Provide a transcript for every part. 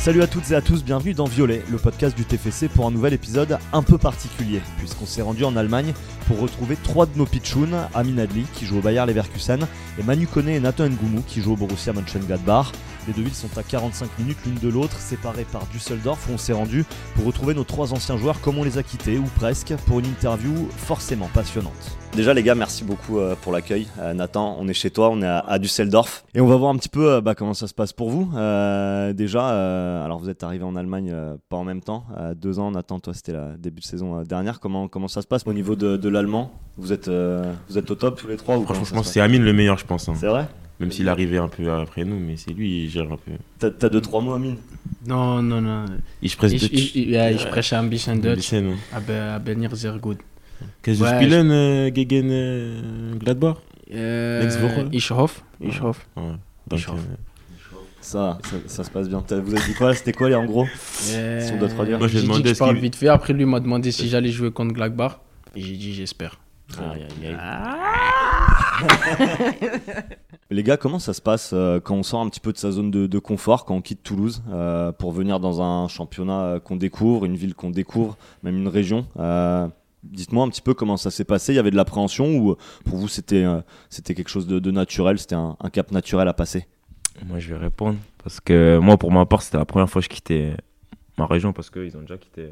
Salut à toutes et à tous, bienvenue dans Violet, le podcast du TFC pour un nouvel épisode un peu particulier, puisqu'on s'est rendu en Allemagne pour retrouver trois de nos pitchouns, Amin Adli qui joue au Bayer Leverkusen, et Manu Koné et Nathan Ngoumou qui jouent au Borussia Mönchengladbach. Les deux villes sont à 45 minutes l'une de l'autre, séparées par Düsseldorf où on s'est rendu pour retrouver nos trois anciens joueurs comme on les a quittés, ou presque, pour une interview forcément passionnante. Déjà les gars, merci beaucoup euh, pour l'accueil. Euh, Nathan, on est chez toi, on est à, Düsseldorf. Et on va voir un petit peu euh, bah, comment ça se passe pour vous. déjà, alors vous êtes arrivé en Allemagne pas en même temps, deux ans. Nathan, toi c'était la début de saison dernière. Comment, comment ça se passe au niveau de, l'allemand? Vous êtes, vous êtes au top tous les trois ou Franchement, c'est Amine le meilleur, je pense. Hein. C'est vrai? Même s'il arrivait un peu après nous, mais c'est lui, il gère un peu. T'as, deux, trois mots, Amine? Non, non, non. Ich spreche Deutsch. Ich, ich, ja, ich spreche ein bisschen Deutsch, aber, aber nicht sehr gut. Kannst du ouais, spielen äh, gegen äh, Gladbach? Äh, Nächste Woche Ich hoffe, ich hoffe. Ouais. Ich hoffe. Ça, ça, ça, se passe bien. Vous avez dit quoi? C'était quoi, les, en gros? Euh, Si on doit traduire. Moi, j'ai demandé. Dit que je parle vite fait. Après, lui m'a demandé si j'allais jouer contre Gladbach. Et j'ai dit j'espère. Aïe, aïe, aïe. Ah Les gars, comment ça se passe euh, quand on sort un petit peu de sa zone de, confort, quand on quitte Toulouse euh, pour venir dans un championnat euh, qu'on découvre, une ville qu'on découvre, même une région Dites-moi un petit peu comment ça s'est passé. Il y avait de l'appréhension ou pour vous c'était quelque chose de, naturel, c'était un, cap naturel à passer? Moi je vais répondre parce que moi pour ma part c'était la première fois que je quittais ma région parce qu'ils ont déjà quitté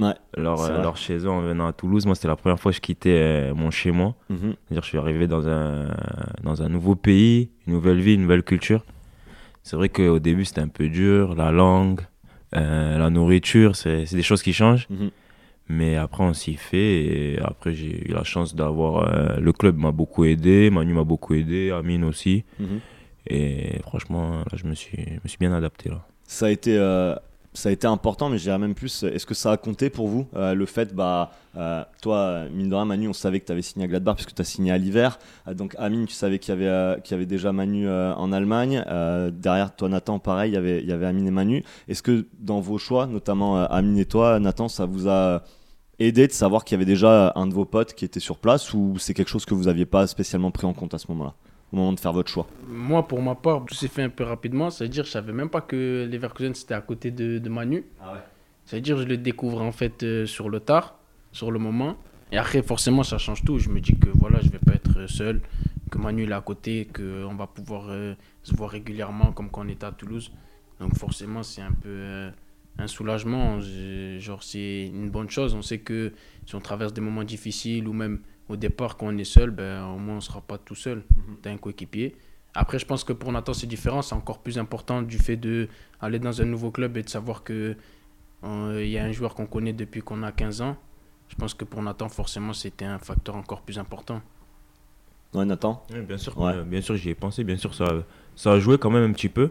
Ouais, alors, chez eux en venant à Toulouse, moi c'était la première fois que je quittais euh, mon chez moi. Mhm. C'est-à-dire je suis arrivé dans un, dans un nouveau pays, une nouvelle vie, une nouvelle culture. C'est vrai qu'au début c'était un peu dur, la langue, euh, la nourriture, c'est des choses qui changent. Mhm. Mais après on s'y fait et après j'ai eu la chance d'avoir... Euh, le club m'a beaucoup aidé, Manu m'a beaucoup aidé, Amine aussi. Mhm. Et franchement là je me suis, me suis bien adapté là. Ça a été ça a été important, mais je dirais même plus, est-ce que ça a compté pour vous euh, le fait, bah, euh, toi, mine de rien, Manu, on savait que tu avais signé à Gladbach puisque tu as signé à l'hiver. Euh, donc, Amine, tu savais qu'il y, avait, qu'il y avait déjà Manu en Allemagne. derrière toi, Nathan, pareil, il y avait, il y avait Amine et Manu. Est-ce que dans vos choix, notamment Amine et toi, Nathan, ça vous a aidé de savoir qu'il y avait déjà un de vos potes qui était sur place ou c'est quelque chose que vous n'aviez pas spécialement pris en compte à ce moment-là? Au moment de faire votre choix Moi, pour ma part, tout s'est fait un peu rapidement. C'est-à-dire, je savais même pas que Leverkusen c'était à côté de, de Manu. Ah ouais. C'est-à-dire, je le découvre en fait euh, sur le tard, sur le moment. Et après, forcément, ça change tout. Je me dis que voilà, je vais pas être seul, que Manu est à côté, qu'on va pouvoir euh, se voir régulièrement comme quand on était à Toulouse. Donc, forcément, c'est un peu euh, un soulagement. Genre, c'est une bonne chose. On sait que si on traverse des moments difficiles ou même au départ, quand on est seul, ben, au moins on ne sera pas tout seul. Mhm. Tu un coéquipier. Après, je pense que pour Nathan, c'est différent. C'est encore plus important du fait d'aller dans un nouveau club et de savoir qu'il euh, y a un joueur qu'on connaît depuis qu'on a 15 ans. Je pense que pour Nathan, forcément, c'était un facteur encore plus important. Ouais, Nathan? Bien sûr, ouais. bien sûr j'y ai pensé. Bien sûr, ça, ça a joué quand même un petit peu.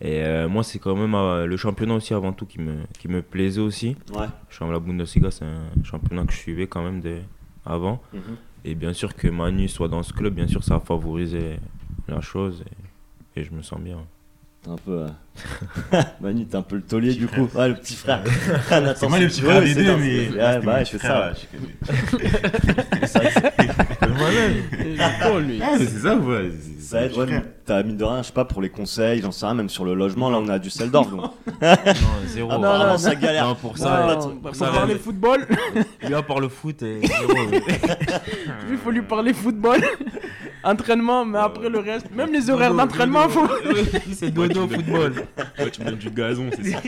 Et euh, moi, c'est quand même euh, le championnat aussi avant tout qui me, qui me plaisait aussi. Ouais. Je suis la Bundesliga, c'est un championnat que je suivais quand même avant. Mhm. Et bien sûr que Manu soit dans ce club, bien sûr, ça a favorisé la chose et, je me sens bien. Un peu. Euh... Manu, t'es un peu le taulier du coup. Ouais, le petit frère. c'est moi le petit frère des deux, mais. Ouais, bah, je fais ça. C'est moi-même. lui. c'est ça, ouais. Ça aide, ouais, t'as mine de rien, je sais pas, pour les conseils, j'en sais rien, même sur le logement, là on a du Düsseldorf. Donc. non, zéro. Ah non, non, ça galère. Non, pour ça, non, pour ça, parler football. Lui, à part le foot, et zéro. il faut lui parler football. Entraînement, mais après le reste, même les horaires d'entraînement, faut. c'est dodo au football. Ouais, tu me donnes du gazon, c'est ça.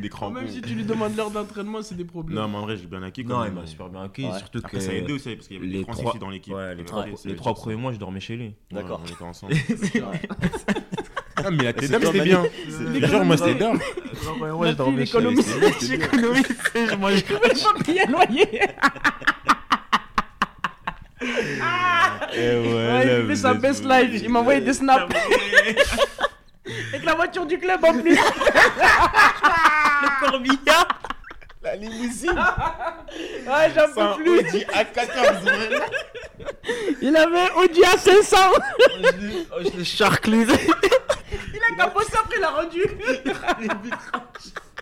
Des crampons. Même si tu lui demandes l'heure d'entraînement, c'est des problèmes. Non, mais en vrai, j'ai bien acquis. Non, il m'a super bien acquis. Surtout que. Ça a aidé aussi parce qu'il y avait les trois dans l'équipe. Les trois premiers mois, je dormais chez lui. D'accord. On était ensemble. Ah, mais la TEDAM, c'était bien. Genre, moi, c'était d'or. Moi, je dormais chez lui. J'économise. Je mange. Je peux pas payer un loyer. Et ouais, sa best life. Il m'a envoyé des snaps. Avec la voiture du club en plus. Le corbillard. La limousine. Ouais, j'en peux plus. Audi A14. Il avait Audi A500. Oh, je l'ai charclé. Il a capoté après, il l'a rendu.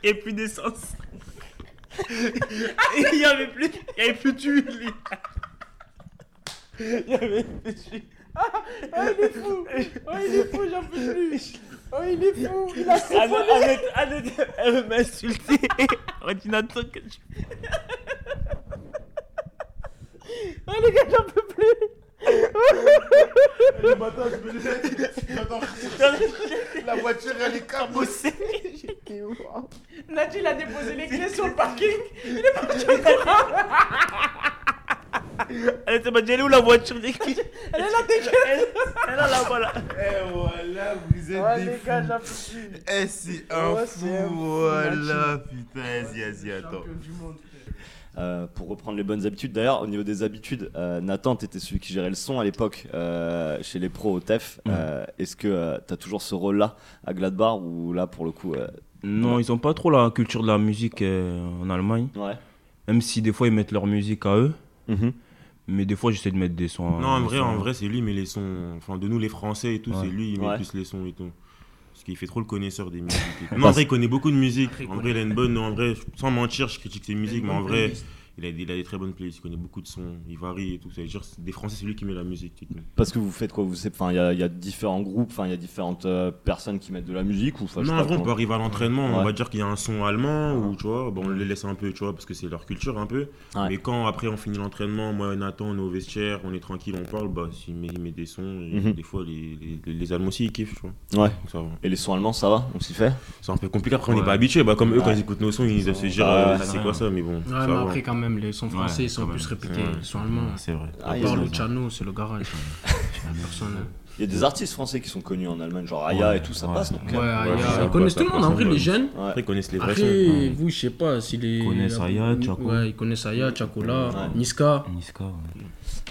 Et plus d'essence. il y avait plus, il y avait plus d'huile. Il y avait plus d'huile. Ah, il est fou. Oh, il est fou, j'en peux plus. Oh, il est fou, il a elle m'a insulté. Ordinateur que tu. Oh les gars, j'en peux plus. Le matin, je me La voiture, elle est cabossée. Nadine a déposé les clés sur le parking. Il est parti Elle était pas où la voiture des Elle est là, dégueulasse. Elle est là, voilà. Eh voilà, vous êtes Ouais, des les fous. gars, plus. Eh, c'est un Ouais, c'est un fou, fou, voilà, putain, vas-y, vas-y, attends. Euh, pour reprendre les bonnes habitudes. D'ailleurs, au niveau des habitudes, euh, Nathan, tu étais celui qui gérait le son à l'époque euh, chez les pros au TEF. Euh, Est-ce que tu as toujours ce rôle-là à Gladbach ou là, pour le coup, euh, Non, ils ont pas trop la culture de la musique euh, en Allemagne. ouais Même si des fois ils mettent leur musique à eux. Mhm. Mais des fois j'essaie de mettre des sons. Non, en vrai, sons- en vrai, c'est lui, mais les sons. Enfin, de nous, les Français et tout, Ouais. c'est lui, il met Ouais. plus les sons et tout. Parce qu'il fait trop le connaisseur des musiques. Non, en vrai, il connaît beaucoup de musique. Après, En vrai, il a une bonne. En vrai, sans mentir, je critique ses musiques, mais en vrai, il a, il a des très bonnes playlists. Il connaît beaucoup de sons, il varie et tout. Ça veut dire, des Français, c'est lui qui met la musique. Parce que vous faites quoi? Vous Enfin, il y, a- il y a différents groupes, enfin, il y a différentes euh, personnes qui mettent de la musique ou non, vrai, on peut arriver à l'entraînement, on va dire qu'il y a un son allemand, ou tu vois, bon, on les laisse un peu, tu vois, parce que c'est leur culture un peu. Ouais. Mais quand après on finit l'entraînement, moi et Nathan, on est au vestiaire, on est tranquille, on parle, bah, s'il met, il met des sons, et Mhm. des fois, les, les, les Allemands aussi, ils kiffent, tu vois. Ouais. Donc ça va. Et les sons allemands, ça va? On s'y fait? C'est un peu compliqué, après, on n'est Ouais. pas habitué, bah, comme eux, quand ils écoutent nos sons, ils doivent se dire, Ah, c'est quoi ça, mais bon. Ouais, ça mais va. après, quand même, les sons français, Ouais, ils sont plus même. répétés. Ouais. Ils sont allemands. C'est vrai. À part ont- Luciano, c'est le garage. Personne. Hein. Il y a des artistes français qui sont connus en Allemagne, genre Aya Ouais, et tout, ça ouais. passe. Donc, Ouais, euh, Aya, je sais ils pas, connaissent tout le monde. En vrai, les jeunes. ouais. Après, ils connaissent les vrais Après, vous, je sais pas si les. Ils connaissent Aya, Tchako. Ouais, ils connaissent Aya, Chakola, Ouais. Niska. Niska, ouais.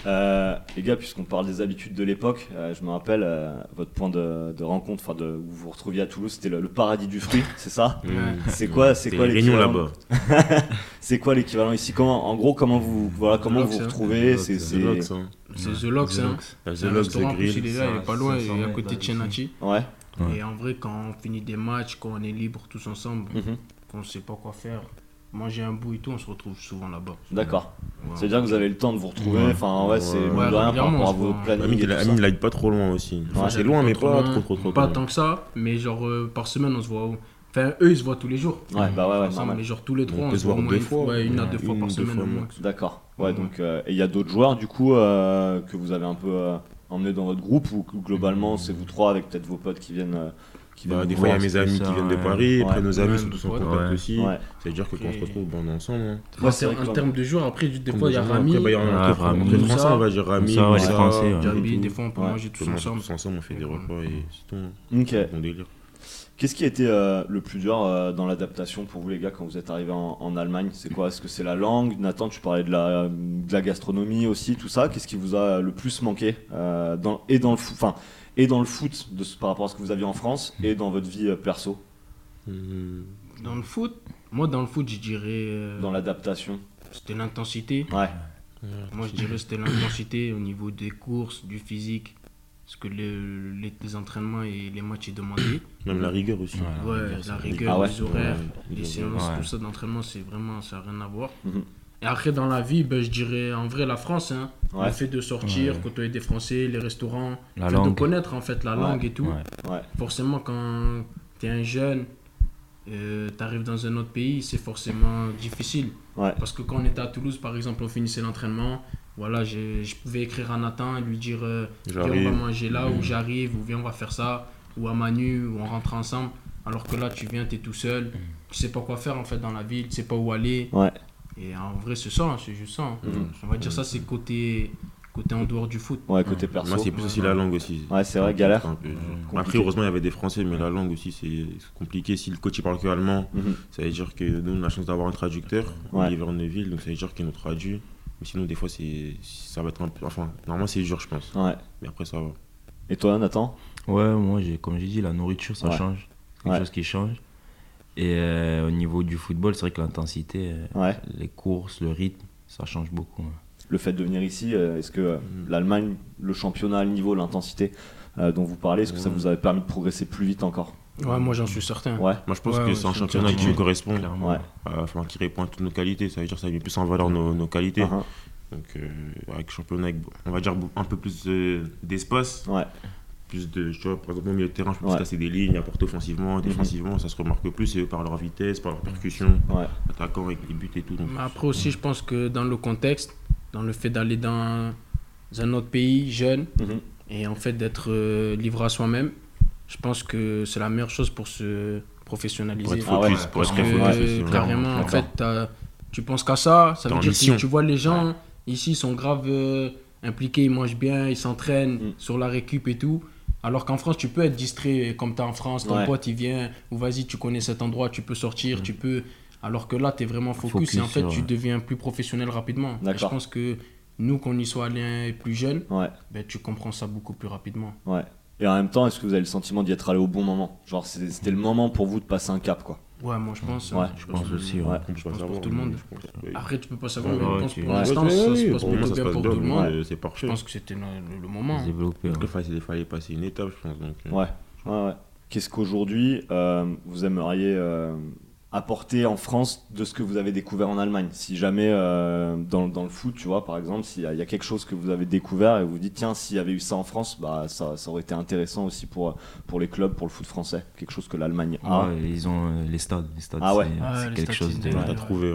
Euh, les gars, puisqu'on parle des habitudes de l'époque, euh, je me rappelle euh, votre point de, de rencontre, enfin de où vous vous retrouviez à Toulouse, c'était le, le paradis du fruit, c'est ça Mmh. C'est quoi, c'est quoi l'équivalent là-bas. C'est quoi l'équivalent ici? Comment, en gros, comment vous, voilà, comment vous vous hein. retrouvez? The C'est, c'est- The Locks. Hein. The restaurant, The plus, il Grill. est là, il est pas loin, il est à 500 côté de mètres Chenachi. Ouais. Ouais. Et en vrai, quand on finit des matchs, quand on est libre tous ensemble, Mhm. qu'on sait pas quoi faire, manger un bout et tout, on se retrouve souvent là-bas. D'accord. Ouais. C'est-à-dire que vous avez le temps de vous retrouver. Ouais. Enfin, ouais, c'est Ouais, rien par rapport à vos plannings. Il habite pas trop loin aussi. Enfin, c'est loin, mais pas loin. trop, trop, trop. Pas loin. tant que ça, mais genre euh, par semaine, on se voit. Enfin, eux, ils se voient tous les jours. Ouais, bah ouais, ouais, Ensemble, normal. mais genre tous les trois, On on, se voit au moins deux une fois, fois, une à ouais, deux fois une, par deux semaine fois au moins. D'accord. Ouais, Ouais. donc euh, et il y a d'autres joueurs du coup euh, que vous avez un peu euh, emmenés dans votre groupe ou globalement c'est vous trois avec peut-être vos potes qui viennent euh, qui Bah, viennent des vous fois, il y a mes amis ça, qui viennent de ouais. Paris, après Ouais. nos amis Ouais, sont tous en ouais. contact Ouais. aussi. Ouais. Ça veut dire que quand on se retrouve, on est ensemble. hein. Moi, c'est en termes de joueurs, après, des fois, il y a des Rami, Après, bah, il y a Ouais, Rami. Français, on va dire Rami, ouais, ouais. Jabi, et des fois, on peut Ouais. manger tous ensemble. tous ensemble, on fait des Ouais. repas et c'est tout. hein. Ok. Bon délire. Qu'est-ce qui a été euh, le plus dur euh, dans l'adaptation pour vous les gars quand vous êtes arrivés en, en Allemagne? C'est quoi? Est-ce que c'est la langue? Nathan, tu parlais de la, de la gastronomie aussi, tout ça. Qu'est-ce qui vous a le plus manqué euh, dans, et dans le foot, enfin et dans le foot de, ce- par rapport à ce que vous aviez en France et dans votre vie euh, perso, Hum, Dans le foot, moi, dans le foot, je dirais. euh, dans l'adaptation C'était l'intensité. Ouais. Moi, je dirais c'était l'intensité au niveau des courses, du physique. Ce que le- les, les entraînements et les matchs ils demandaient. Même la rigueur aussi. Ouais. Ouais, rigueur, la rigueur, Ah ouais? les horaires, Ouais, les séances, tout ça d'entraînement, c'est vraiment, ça n'a rien à voir. Mhm. Et après, dans la vie, ben, je dirais en vrai la France. Hein, Ouais. Le fait de sortir, Ouais. côtoyer des Français, les restaurants, La le fait de connaître en fait la Ouais. langue et tout. Ouais. Ouais. Forcément, quand tu es un jeune, tu arrives dans un autre pays, c'est forcément difficile. Ouais. Parce que quand on était à Toulouse, par exemple, on finissait l'entraînement. Voilà, je, je pouvais écrire à Nathan et lui dire euh, Viens, on va manger là, Mhm. ou j'arrive, ou viens, on va faire ça, ou à Manu, ou on rentre ensemble. Alors que là, tu viens, tu es tout seul, tu sais pas quoi faire en fait dans la ville, tu sais pas où aller. Ouais. Et en vrai, c'est ça, hein, c'est juste ça. hein. Mhm. On va dire ça, c'est côté, côté en dehors du foot. Ouais, côté perso. Moi, c'est plus aussi la langue aussi. Ouais, c'est vrai, galère. peu. Après, heureusement, il y avait des Français, mais la langue aussi, c'est compliqué. Si le coach il parle que allemand, Mhm. ça veut dire que nous, on a la chance d'avoir un traducteur, Ouais. Olivier Neuville, donc ça veut dire qu'il nous traduit. Mais sinon, des fois, c'est ça va être un peu. Enfin, normalement, c'est dur, je pense. Ouais. Mais après, ça va. Et toi, Nathan? Ouais, moi, j'ai, comme j'ai dit, la nourriture, ça Ouais. change. Quelque Ouais. chose qui change. Et euh, au niveau du football, c'est vrai que l'intensité, euh, Ouais. les courses, le rythme, ça change beaucoup. hein. Le fait de venir ici, euh, est-ce que Mhm. l'Allemagne, le championnat, le niveau, l'intensité euh, dont vous parlez, est-ce que ça Ouais. vous avait permis de progresser plus vite encore? Ouais, moi j'en suis certain. Ouais. Moi, je pense Ouais, que ouais, c'est un championnat qui nous correspond, Clairement. Ouais. euh, enfin, qui répond à toutes nos qualités. Ça veut dire que ça met plus en valeur nos, nos qualités. Uh-huh. Donc, euh, avec championnat, avec, on va dire un peu plus euh, d'espace, Ouais. plus de. Tu vois, par exemple, au milieu de terrain, je peux plus casser des lignes, apporter offensivement, mhm. défensivement, ça se remarque plus et par leur vitesse, par leur percussion, attaquant avec les buts et tout. après aussi, je pense que dans le contexte, dans le fait d'aller dans un autre pays jeune mhm. et en fait d'être euh, livré à soi-même, je pense que c'est la meilleure chose pour se professionnaliser. Pour être focus, pour être focus. Carrément, en fait, tu penses qu'à ça, ça veut dire que tu vois les gens ici sont grave euh, impliqués, ils mangent bien, ils s'entraînent mm. sur la récup et tout. Alors qu'en France, tu peux être distrait comme tu es en France, ton pote il vient, ou vas-y, tu connais cet endroit, tu peux sortir, mm. tu peux. Alors que là, tu es vraiment focus, et en fait, tu deviens plus professionnel rapidement. je pense que nous, qu'on y soit allé plus jeune, ben, tu comprends ça beaucoup plus rapidement. Ouais. Et en même temps, est-ce que vous avez le sentiment d'y être allé au bon moment? Genre, c'était le moment pour vous de passer un cap, quoi. Ouais, moi je pense. Ouais, je pense aussi. Ouais. Je pense pour tout le monde. Après, tu peux pas savoir, mais je pense pour l'instant, ça se passe plutôt bien pour tout le monde. C'est parfait. Je pense que c'était le moment. Développer. Il fallait passer une étape, je pense. Euh. Ouais, ouais, ouais. Qu'est-ce qu'aujourd'hui euh, vous aimeriez euh, apporter en France de ce que vous avez découvert en Allemagne. Si jamais euh, dans, dans, le foot, tu vois, par exemple, s'il y, a quelque chose que vous avez découvert et vous vous dites, tiens, s'il y avait eu ça en France, bah, ça, ça, aurait été intéressant aussi pour, pour les clubs, pour le foot français. Quelque chose que l'Allemagne a. ils ont euh, les stades. Les stades ah ouais, c'est quelque chose de. T'as trouvé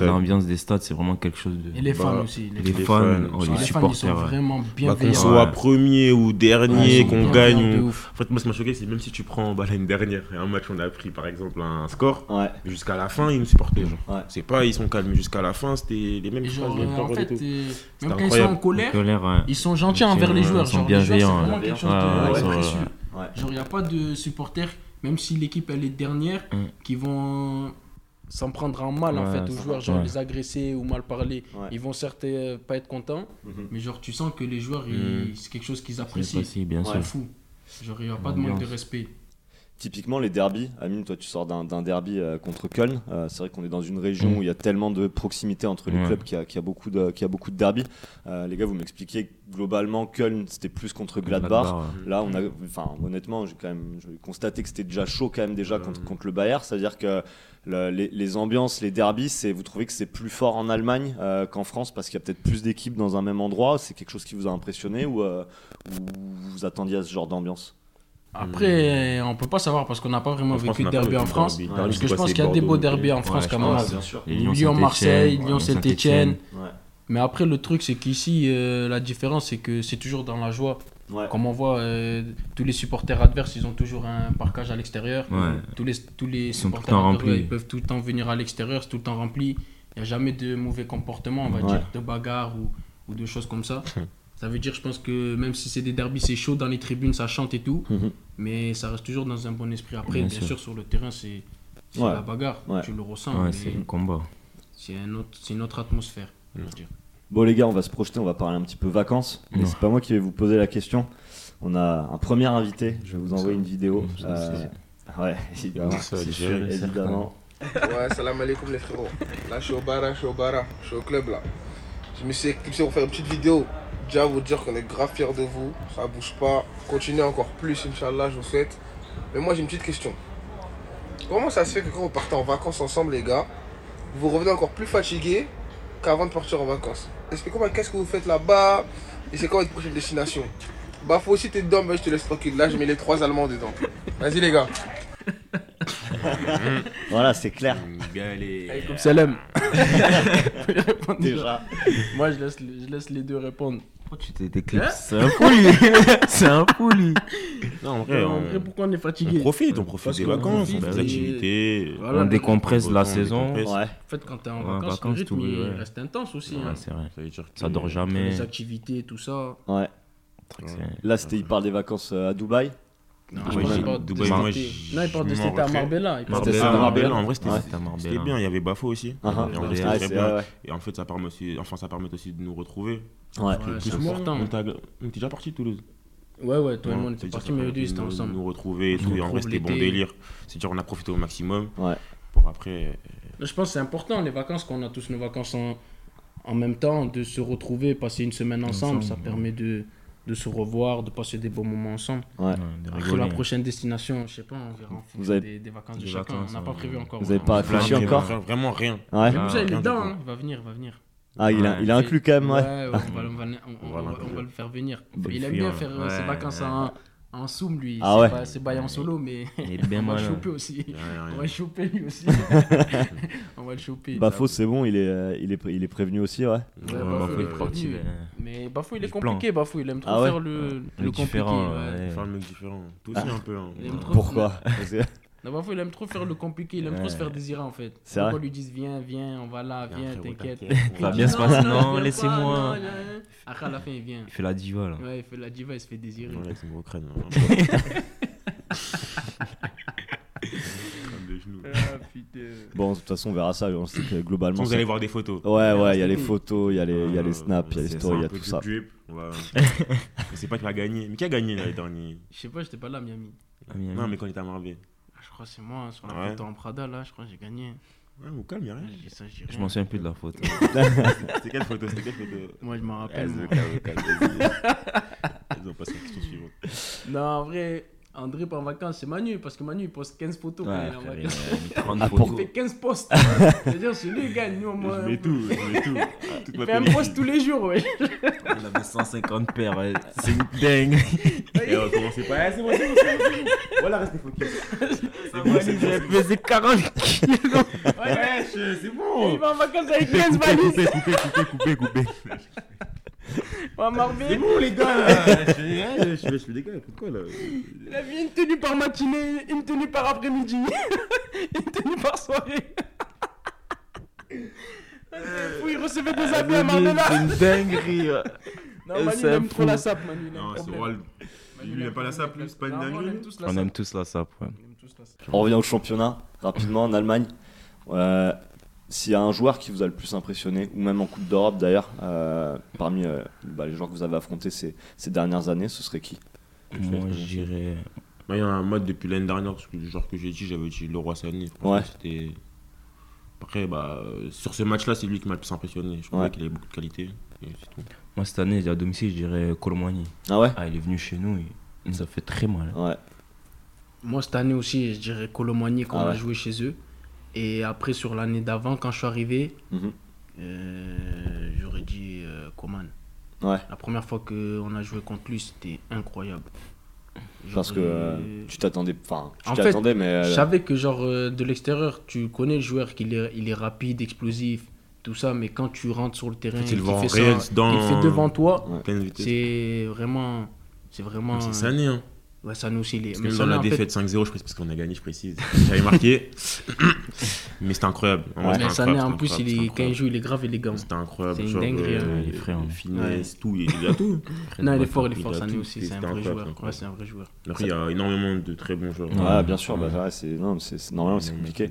l'ambiance des stades. c'est vraiment quelque chose de. Et les fans bah, aussi. Les, fans, oh, les, supporters. Ils sont vraiment bien bah, Qu'on soit premier ou dernier, qu'on gagne. En fait, moi, ce qui m'a choqué, c'est même si tu prends bah, l'année dernière, un match, on a pris par exemple un score. Jusqu'à jusqu'à la fin, ils nous supportaient. C'est pas, ils sont calmes, jusqu'à la fin, c'était les mêmes choses. en fait, euh, même quand ils sont en colère, ils sont gentils envers les joueurs. Ils sont bienveillants. C'est. Genre, il n'y a pas de supporters, même si l'équipe elle est dernière, mm. qui vont s'en prendre en mal en fait aux joueurs, genre les agresser ou mal parler. Ils vont certes euh, pas être contents, mm-hmm. mais genre tu sens que les joueurs, mm. c'est quelque chose qu'ils apprécient. bien sûr. fou. Genre il n'y a pas de manque de respect. Typiquement, les derbies, Amine, toi tu sors d'un derby euh, contre Köln. Euh, c'est vrai qu'on est dans une région où il y a tellement de proximité entre les clubs qu'il y, a beaucoup de, qu'il y a beaucoup de derbies. Euh, les gars, vous m'expliquiez globalement, Köln c'était plus contre Gladbach. Là, on a, enfin, honnêtement, j'ai quand même constaté que c'était déjà chaud quand même déjà contre, contre le Bayern. C'est-à-dire que les, ambiances, les derbies, c'est, vous trouvez que c'est plus fort en Allemagne qu'en France parce qu'il y a peut-être plus d'équipes dans un même endroit C'est quelque chose qui vous a impressionné ou, ou vous attendiez à ce genre d'ambiance? Après, on peut pas savoir parce qu'on n'a pas vraiment vécu de derby en France. parce que je pense qu'il y a des beaux derbys en France quand même. Lyon-Marseille, Lyon-Saint-Etienne. Mais après, le truc, c'est qu'ici, euh, la différence, c'est que c'est toujours dans la joie. Comme on voit, euh, tous les supporters adverses, ils ont toujours un parcage à l'extérieur. Tous les, tous les supporters adverses, ils peuvent tout le temps venir à l'extérieur, c'est tout le temps rempli. Il n'y a jamais de mauvais comportement, on va dire, de bagarre ou, ou de choses comme ça. Ça veut dire, je pense que même si c'est des derbies, c'est chaud dans les tribunes, ça chante et tout, mhm. mais ça reste toujours dans un bon esprit. Après, bien, sûr. sur le terrain, c'est la bagarre, tu le ressens. c'est un combat. C'est un une autre atmosphère, dire. Bon les gars, on va se projeter, on va parler un petit peu vacances. Mais c'est pas moi qui vais vous poser la question. On a un premier invité, je vais vous envoyer une vidéo. Euh, ouais, évidemment. évidemment. Ouais, salam alaikum les frérots. Là je suis au bar, je suis au bar, je suis au club là. Je me suis éclipsé pour faire une petite vidéo déjà vous dire qu'on est grave fiers de vous. Ça bouge pas. Continuez encore plus, Inch'Allah, je vous souhaite. Mais moi, j'ai une petite question. Comment ça se fait que quand vous partez en vacances ensemble, les gars, vous revenez encore plus fatigué qu'avant de partir en vacances? Expliquez-moi qu'est-ce que vous faites là-bas? Et c'est quoi votre prochaine destination? Bah, faut aussi t'es dedans, mais je te laisse tranquille. Là, je mets les trois Allemands dedans. Vas-y, les gars. voilà, c'est clair. Salam. Déjà. Moi, je laisse, je laisse les deux répondre. Pourquoi tu t'es hein C'est un fou, C'est un fou, Non, en vrai, pourquoi on est fatigué On profite, on profite des vacances, on fait des activités. on décompresse la saison. Ouais. En fait, quand t'es en vacances, le rythme il reste intense aussi. Ouais, hein. c'est vrai. Ça, dire ça dort jamais. Les activités, tout ça. Ouais. Là, c'était, il parle des vacances euh, à Dubaï. Non, moi, pas Dubaï, moi, non, il parle de c'était à Marbella. Marbella, Marbella, en vrai, c'était bien. Il y avait Bafo aussi. Et, en vrai, très bien. et en fait, ça permet aussi, enfin, ça permet aussi de nous retrouver. Ouais, c'est important. On était déjà parti de Toulouse. Ouais, ouais, toi et moi, on était partis, mais début, c'était ensemble. Nous retrouver et tout. Et en vrai, c'était bon délire. C'est-à-dire, on a profité au maximum. Ouais. Pour après. Je pense que c'est important, les vacances, qu'on a tous nos vacances en même temps, de se retrouver, passer une semaine ensemble. Ça permet de de se revoir, de passer des bons moments ensemble. Ouais. Après la prochaine destination, je sais pas, on verra en Vous avez... des, vacances de chacun. on n'a pas prévu encore. Vous n'avez pas réfléchi encore Vraiment rien. Ouais. il est dedans, hein. il va venir, il va venir. Ah, il, a, il est inclus quand même, ouais. on, va, on, va, le faire venir. il aime bien faire ses vacances en, en Zoom, lui. Ah ouais. C'est pas en solo, mais il est bien on va le choper aussi. on va le choper lui aussi. on va le choper. Bafo, c'est bon, il est, il, est, il est prévenu aussi, ouais. Ouais, Bafo, il est prévenu. Mais Bafo, il est compliqué, Bafo. Il aime trop ah faire le, le, compliqué. Faire le mec différent. Toi aussi, un peu. Hein. Pourquoi Non, il aime trop faire le compliqué, il aime trop se faire désirer en fait. C'est vrai. lui disent viens, viens, on va là, viens, t'inquiète. Ça va bien se passer, non, laissez-moi. Après, à la fin, il vient. Il fait la diva là. Ouais, il fait la diva, il se fait désirer. Ouais, c'est gros crâne. Bon, de toute façon, on verra ça. On sait que globalement. Vous allez voir des photos. Ouais, ouais, il y a les photos, il y a les, y a les snaps, il y a les stories, il y a tout ça. Je sais pas qui va gagner. Mais qui a gagné l'année dernière Je sais pas, j'étais pas là, Miami. Non, mais quand il était à Marvel. Ah, je crois que c'est moi, hein, sur la ouais. photo en Prada, là, je crois que j'ai gagné. Ouais, vous calme, y'a rien. Ça, je m'en souviens plus de la photo. C'était quelle photo C'était quelle photo Moi, je m'en rappelle. Ils ont passé la question suivante. Non, en vrai, André part en vacances, c'est Manu, parce que Manu il poste 15 photos quand il est en vacances. Il, fait 15 posts. C'est-à-dire, c'est lui qui gagne. Nous, moi, je mets tout, je mets tout. il fait un post tous les jours, ouais. Il avait 150 paires, ouais. c'est une dingue. Et on commençait pas, c'est bon, c'est bon, c'est bon. Voilà, restez focus. C'est bon, c'est bon. pesé 40 kilos. Ouais, c'est bon. Il va en vacances avec 15 valises. Coupé, coupé, coupé, coupé, coupé. C'est bon les gars là Je fais des gars, pourquoi là? Il a vu une tenue par matinée, une tenue par après-midi, une tenue par soirée. Où il recevait des habits à Marmela C'est une dinguerie Non, Manu, il aime trop la sape, Manu. Non, c'est vrai. Il aime pas la sape, c'est pas une dinguerie On aime tous la sape, ouais. On revient au championnat, rapidement, en Allemagne. Euh, s'il y a un joueur qui vous a le plus impressionné, ou même en Coupe d'Europe d'ailleurs, euh, parmi euh, bah, les joueurs que vous avez affrontés ces, ces dernières années, ce serait qui? Moi, je dirais. Bah, il y a un mode depuis l'année dernière, parce que le joueur que j'ai dit, j'avais dit Leroy Sané. Ouais. C'était. Après, bah, sur ce match-là, c'est lui qui m'a le plus impressionné. Je trouvais qu'il avait beaucoup de qualité. Moi, cette année, à domicile, je dirais Colomani. Ah ouais? Ah, il est venu chez nous, nous a fait très mal. Ouais. Moi, cette année aussi, je dirais Colomani quand ah on a joué chez eux. Et après, sur l'année d'avant, quand je suis arrivé, mhm. euh, j'aurais dit euh, Coman. Ouais. La première fois qu'on a joué contre lui, c'était incroyable. Parce que euh, tu t'attendais, enfin, tu t'attendais, mais. Je savais que, genre, de l'extérieur, tu connais le joueur, qu'il est, il est rapide, explosif, tout ça, mais quand tu rentres sur le terrain, il, fait, ça, dans... il fait devant toi, c'est vraiment. C'est vraiment. C'est Sané, hein. Ouais, ça nous aussi. Les... Parce que dans la défaite 5-0, je précise, parce qu'on a gagné, je précise. J'avais marqué. mais c'était incroyable. Ouais, mais Sané, en plus, il est... quand il joue, il est grave élégant. C'était incroyable. C'est une dinguerie. Euh, il est frais, hein. finesse, tout. Il a tout. non, il est fort, il est fort. Sané aussi, c'est un vrai joueur. Ouais, c'est un vrai joueur. Après, il y a énormément de très bons joueurs. Ouais, bien sûr. Bah, normalement, c'est compliqué.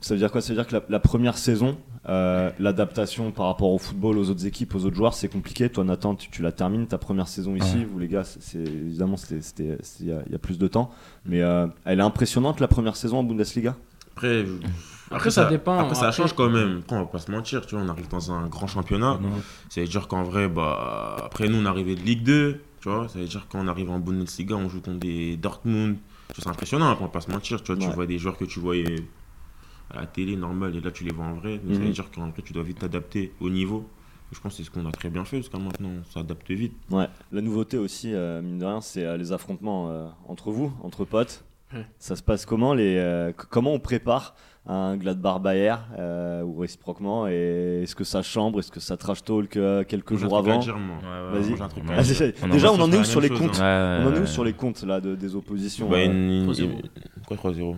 Ça veut dire quoi? Ça veut dire que la, première saison, euh, l'adaptation par rapport au football, aux autres équipes, aux autres joueurs, c'est compliqué. Toi, Nathan, tu, la termines ta première saison ici. Vous, les gars, c'est évidemment, c'était il y, a plus de temps. Mais euh, elle est impressionnante la première saison en Bundesliga? Après, après, ça, dépend. Après, ça change quand même. Après, on va pas se mentir. Tu vois, on arrive dans un grand championnat. Ça veut dire qu'en vrai, bah, après nous, on arrivait de Ligue 2. Tu vois, ça veut dire qu'on arrive en Bundesliga, on joue contre des Dortmund. C'est impressionnant. On va pas se mentir. Tu vois, tu vois des joueurs que tu voyais à la télé normale et là tu les vois en vrai. Ça veut mhm. dire qu'en vrai tu dois vite t'adapter au niveau. Je pense que c'est ce qu'on a très bien fait parce que maintenant on s'adapte vite. Ouais. La nouveauté aussi, euh, mine de rien, c'est euh, les affrontements euh, entre vous, entre potes. Ça se passe comment les, Comment on prépare un Gladbach Bayer ou réciproquement et est-ce que ça chambre est-ce que ça trash talk quelques jours avant Vas-y. déjà on en est où sur les comptes on en est où sur les comptes là de, des oppositions bah, Quoi 3-0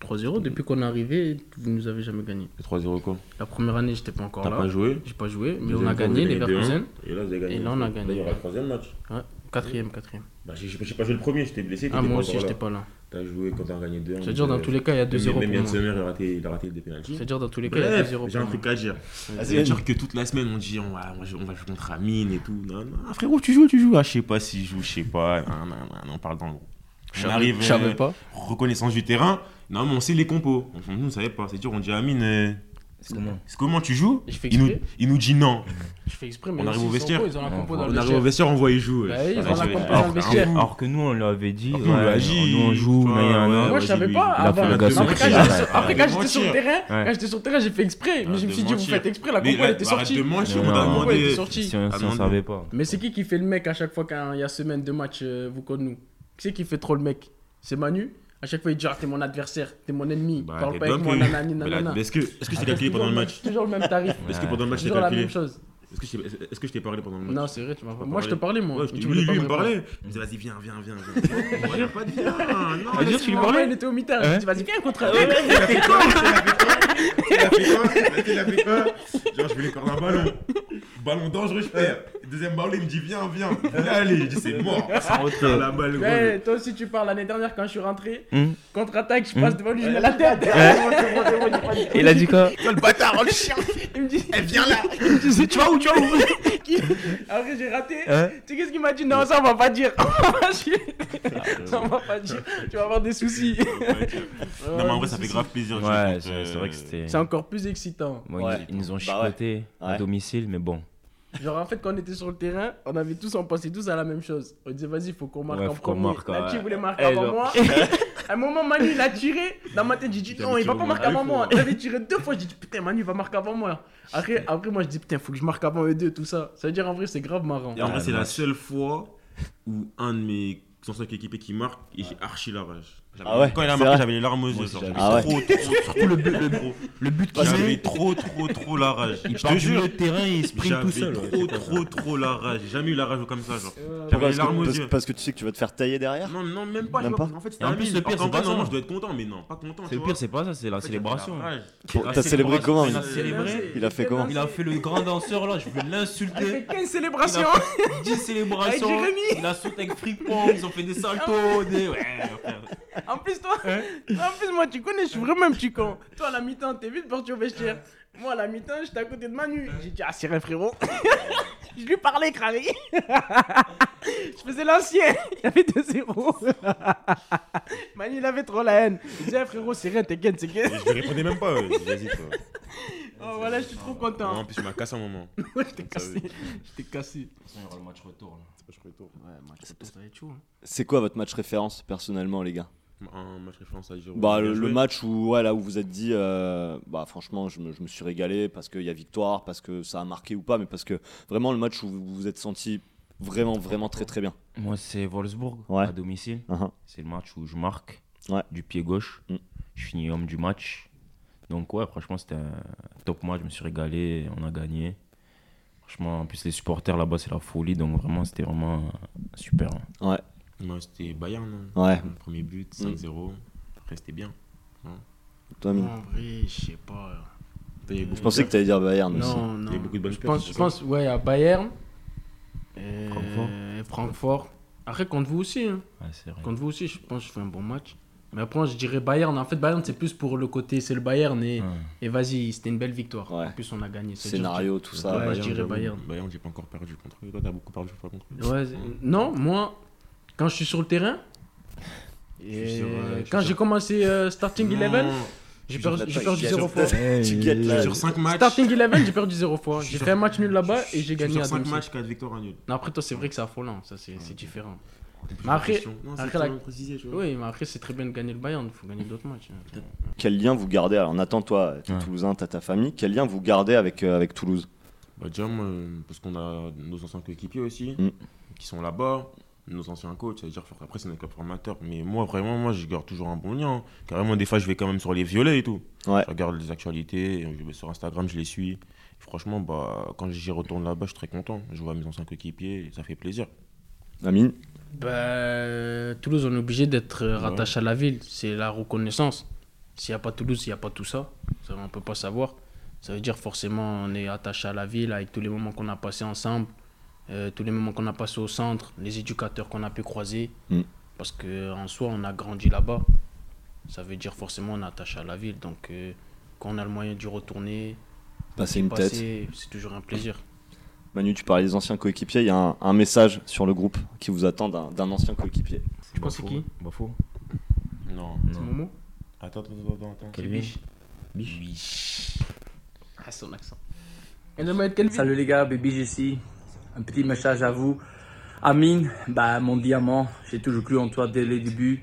3-0 depuis qu'on est arrivé, vous nous avez jamais gagné. 3-0 quoi La première année, j'étais pas encore là. T'as pas joué J'ai pas joué, mais on a gagné les Verkusen. Et là, vous avez gagné. Et là, on a gagné. Là, il y aura le troisième match. Ouais, quatrième, quatrième. Bah, j'ai pas joué le premier, j'étais blessé. Ah, moi aussi, j'étais pas là. T'as joué quand t'as gagné 2 C'est-à-dire, dans tous les cas, il y a 2-0 Même Yann Sommer, il a raté, il a raté des pénaltys. C'est-à-dire, dans tous les cas, il y a 2-0 J'ai un truc à dire. C'est-à-dire que toute la semaine, on dit, on va, on va jouer contre Amine et tout. Non, non, frérot, tu joues, tu joues. Ah, je sais pas si je joue, je sais pas. Non, non, non, on parle dans le. On arrive. Je savais pas. Reconnaissance du terrain. Non, mais on sait les compos. Nous, on ne savait pas. C'est dire, on dit Amine, euh, C'est comment tu joues il nous, il nous dit non. Je fais exprès, mais on arrive au vestiaire. Ils ont la compo dans on arrive au vestiaire, on voit ils jouent. Bah ils ont la compo dans le vestiaire. Alors que nous, on l'avait dit. Nous, on joue. Moi, je savais pas. Après, quand j'étais sur le terrain, quand j'étais sur le terrain, j'ai fait exprès. Mais je me suis dit, vous faites exprès, la compo, elle était sortie. On a demandé. Si on savait pas. Mais c'est qui qui fait le mec à chaque fois qu'il y a semaine de match, vous contre nous? Qui c'est qui fait trop le mec? C'est Manu? À chaque fois, il dit ah, t'es mon adversaire, t'es mon ennemi, bah, parle pas avec moi, nanani, nanana. Est-ce que c'est -ce calculé pendant le match Toujours le même tarif. Est-ce que pendant le match, c'est calculé. Est-ce que je t'ai parlé pendant le match Non, c'est vrai, tu m'as pas Moi, je te parlais, moi. tu lui, lui, me parlait. Il me disait, vas-y, viens, viens, viens. Il a pas de viens. Non, tu lui parlais Il était au mitard. Il dit, vas-y, viens, contre Il a fait quoi Il a fait quoi Il a fait quoi Genre, je vais lui corps un ballon. Ballon dangereux, je perds. Deuxième ballon, il me dit, viens, viens. Allez, je dis, c'est mort. La balle, Toi aussi, tu parles l'année dernière quand je suis rentré. Hmm. Contre-attaque, je passe hmm. devant lui, je mets la tête. Il a dit quoi Le bâtard, oh, le chien. Il me dit, elle vient là. Tu vas où Tu vas où Après, j'ai raté. Tu sais qu'est-ce qu'il m'a dit? Non, ça, on va pas dire. ça, on va pas dire. Tu vas avoir des soucis. Non, mais en vrai, ça fait grave plaisir. Ouais, c'est vrai que c'était. C'est encore plus excitant. Ils nous ont bah chicoté à domicile, mais bon. Genre, en fait, quand on était sur le terrain, on avait tous, on pensait tous à la même chose. On disait, vas-y, il faut qu'on marque en premier. Marque, Nachi voulait marquer avant moi. à un moment, Manu, il a tiré. Dans ma tête, j'ai dit, non, il va pas marquer avant moi. Il avait tiré deux fois. J'ai dit, putain, Manu, il va marquer avant moi. Après, après moi, je dis, putain, il faut que je marque avant eux deux, tout ça. Ça veut dire, en vrai, c'est grave marrant. Et en vrai, c'est la seule fois où un de mes anciens équipés qui marque et j'ai archi la rage. Ah ouais, quand il a marqué, j'avais les larmes aux yeux. Ah trop, trop, le but, le, but J'avais trop, trop, trop la rage. Il je te jure, le terrain, il sprint tout seul. trop, trop, trop la rage. J'ai jamais eu la rage comme ça. Genre. J'avais les larmes aux yeux. Parce que tu sais que tu vas te faire tailler derrière Non, non, même pas. En fait, c'était un plus, le pire, c'est pas ça. je dois être content, mais non, pas content. C'est le pire, c'est pas ça, c'est la célébration. T'as célébré comment Il a célébré. Il a fait comment Il a fait le grand danseur là, je vais l'insulter. Il a fait célébrations 10 célébrations. Il a sauté avec Fripon, ils ont fait des saltos. En plus, toi, en plus, moi, tu connais, je suis vraiment un petit con. Toi, à la mi-temps, t'es vite parti au vestiaire. Moi, à la mi-temps, j'étais à côté de Manu. J'ai dit, ah, c'est vrai, frérot. je lui parlais, cravé. je faisais l'ancien. Il avait 2-0. Manu, il avait trop la haine. Il disait, frérot, c'est rien, t'es c'est gain. Je lui répondais même pas. Vas-y, toi. Oh, voilà, je suis trop content. en plus, il m'a cassé un moment. je t'ai cassé. Je t'ai cassé. il y aura le match retour. Match retour. Ouais, match retour, ça va être chaud. Hein. C'est quoi votre match référence, personnellement, les gars? Un match référence à bah, le, match où, ouais, là où vous êtes dit, euh, bah, franchement, je me, je me, suis régalé parce qu'il y a victoire, parce que ça a marqué ou pas, mais parce que vraiment le match où vous vous êtes senti vraiment, vraiment très très bien. Moi, c'est Wolfsburg à domicile. Uh-huh. C'est le match où je marque du pied gauche. Mm. Je finis homme du match. Donc, ouais, franchement, c'était un top match. Je me suis régalé, on a gagné. Franchement, en plus, les supporters là-bas, c'est la folie. Donc, vraiment, c'était vraiment super. Ouais. Moi, c'était Bayern. Hein. Ouais. premier but, 5-0. Mm. Après, c'était bien. Hein. Toi, En vrai, je sais pas. Je pensais que tu allais dire Bayern non, aussi. Non, Il y a beaucoup de bonnes je pense, je pense, ouais, à Bayern. Et Francfort. Francfort. Après, contre vous aussi. Hein. Ouais, vrai. Contre vous aussi, je pense que je fais un bon match. Mais après, je dirais Bayern. En fait, Bayern, c'est plus pour le côté, c'est le Bayern. Et, et vas-y, c'était une belle victoire. En plus, on a gagné. Scénario, tout ça. Ouais, je dirais Bayern. Bayern, j'ai pas encore perdu contre eux. Toi, t'as beaucoup perdu contre eux. Ouais, non, moi, quand je suis sur le terrain, et quand j'ai commencé euh, Starting Eleven, j'ai perdu, perdu zéro fois. Sur 5 matchs. Starting Eleven, j'ai perdu zéro fois. J'ai fait un match nul là-bas et j'ai gagné à Sur 5 matchs, 4 victoires, un nul. Non, après, toi, c'est vrai que c'est affolant. Ça, c'est différent. Mais après, après oui, mais après c'est très bien de gagner le Bayern, il faut gagner d'autres matchs. Hein. Quel lien vous gardez Alors, Nathan, toi, tu es toulousain, tu as ta famille. Quel lien vous gardez avec, euh, avec Toulouse? Bah, Déjà, parce qu'on a nos anciens coéquipiers aussi, mm. qui sont là-bas nos anciens coachs, c'est-à-dire après c'est notre formateur. Mais moi vraiment, moi je garde toujours un bon lien. Carrément des fois je vais quand même sur les violets et tout. Je regarde les actualités, je vais sur Instagram, je les suis. franchement, bah, quand j'y retourne là-bas, je suis très content. Je vois mes anciens coéquipiers, ça fait plaisir. Amine bah, Toulouse, on est obligé d'être rattaché à la ville. C'est la reconnaissance. S'il n'y a pas Toulouse, il n'y a pas tout ça. ça on ne peut pas savoir. Ça veut dire forcément on est attaché à la ville avec tous les moments qu'on a passés ensemble. Euh, tous les moments qu'on a passés au centre, les éducateurs qu'on a pu croiser. Mm. Parce qu'en soi, on a grandi là-bas. Ça veut dire forcément on est attaché à la ville. Donc euh, quand on a le moyen d'y retourner, passer une tête, c'est toujours un plaisir. Manu, tu parlais des anciens coéquipiers. Il y a un, message sur le groupe qui vous attend d'un ancien coéquipier. Tu penses c'est qui Bafo Non. C'est Momo Attends, attends, attends. attends. Quel biche Biche son accent. Salut les gars, Baby Jessie. Un petit message à vous. Amine, bah, mon diamant, j'ai toujours cru en toi dès le début.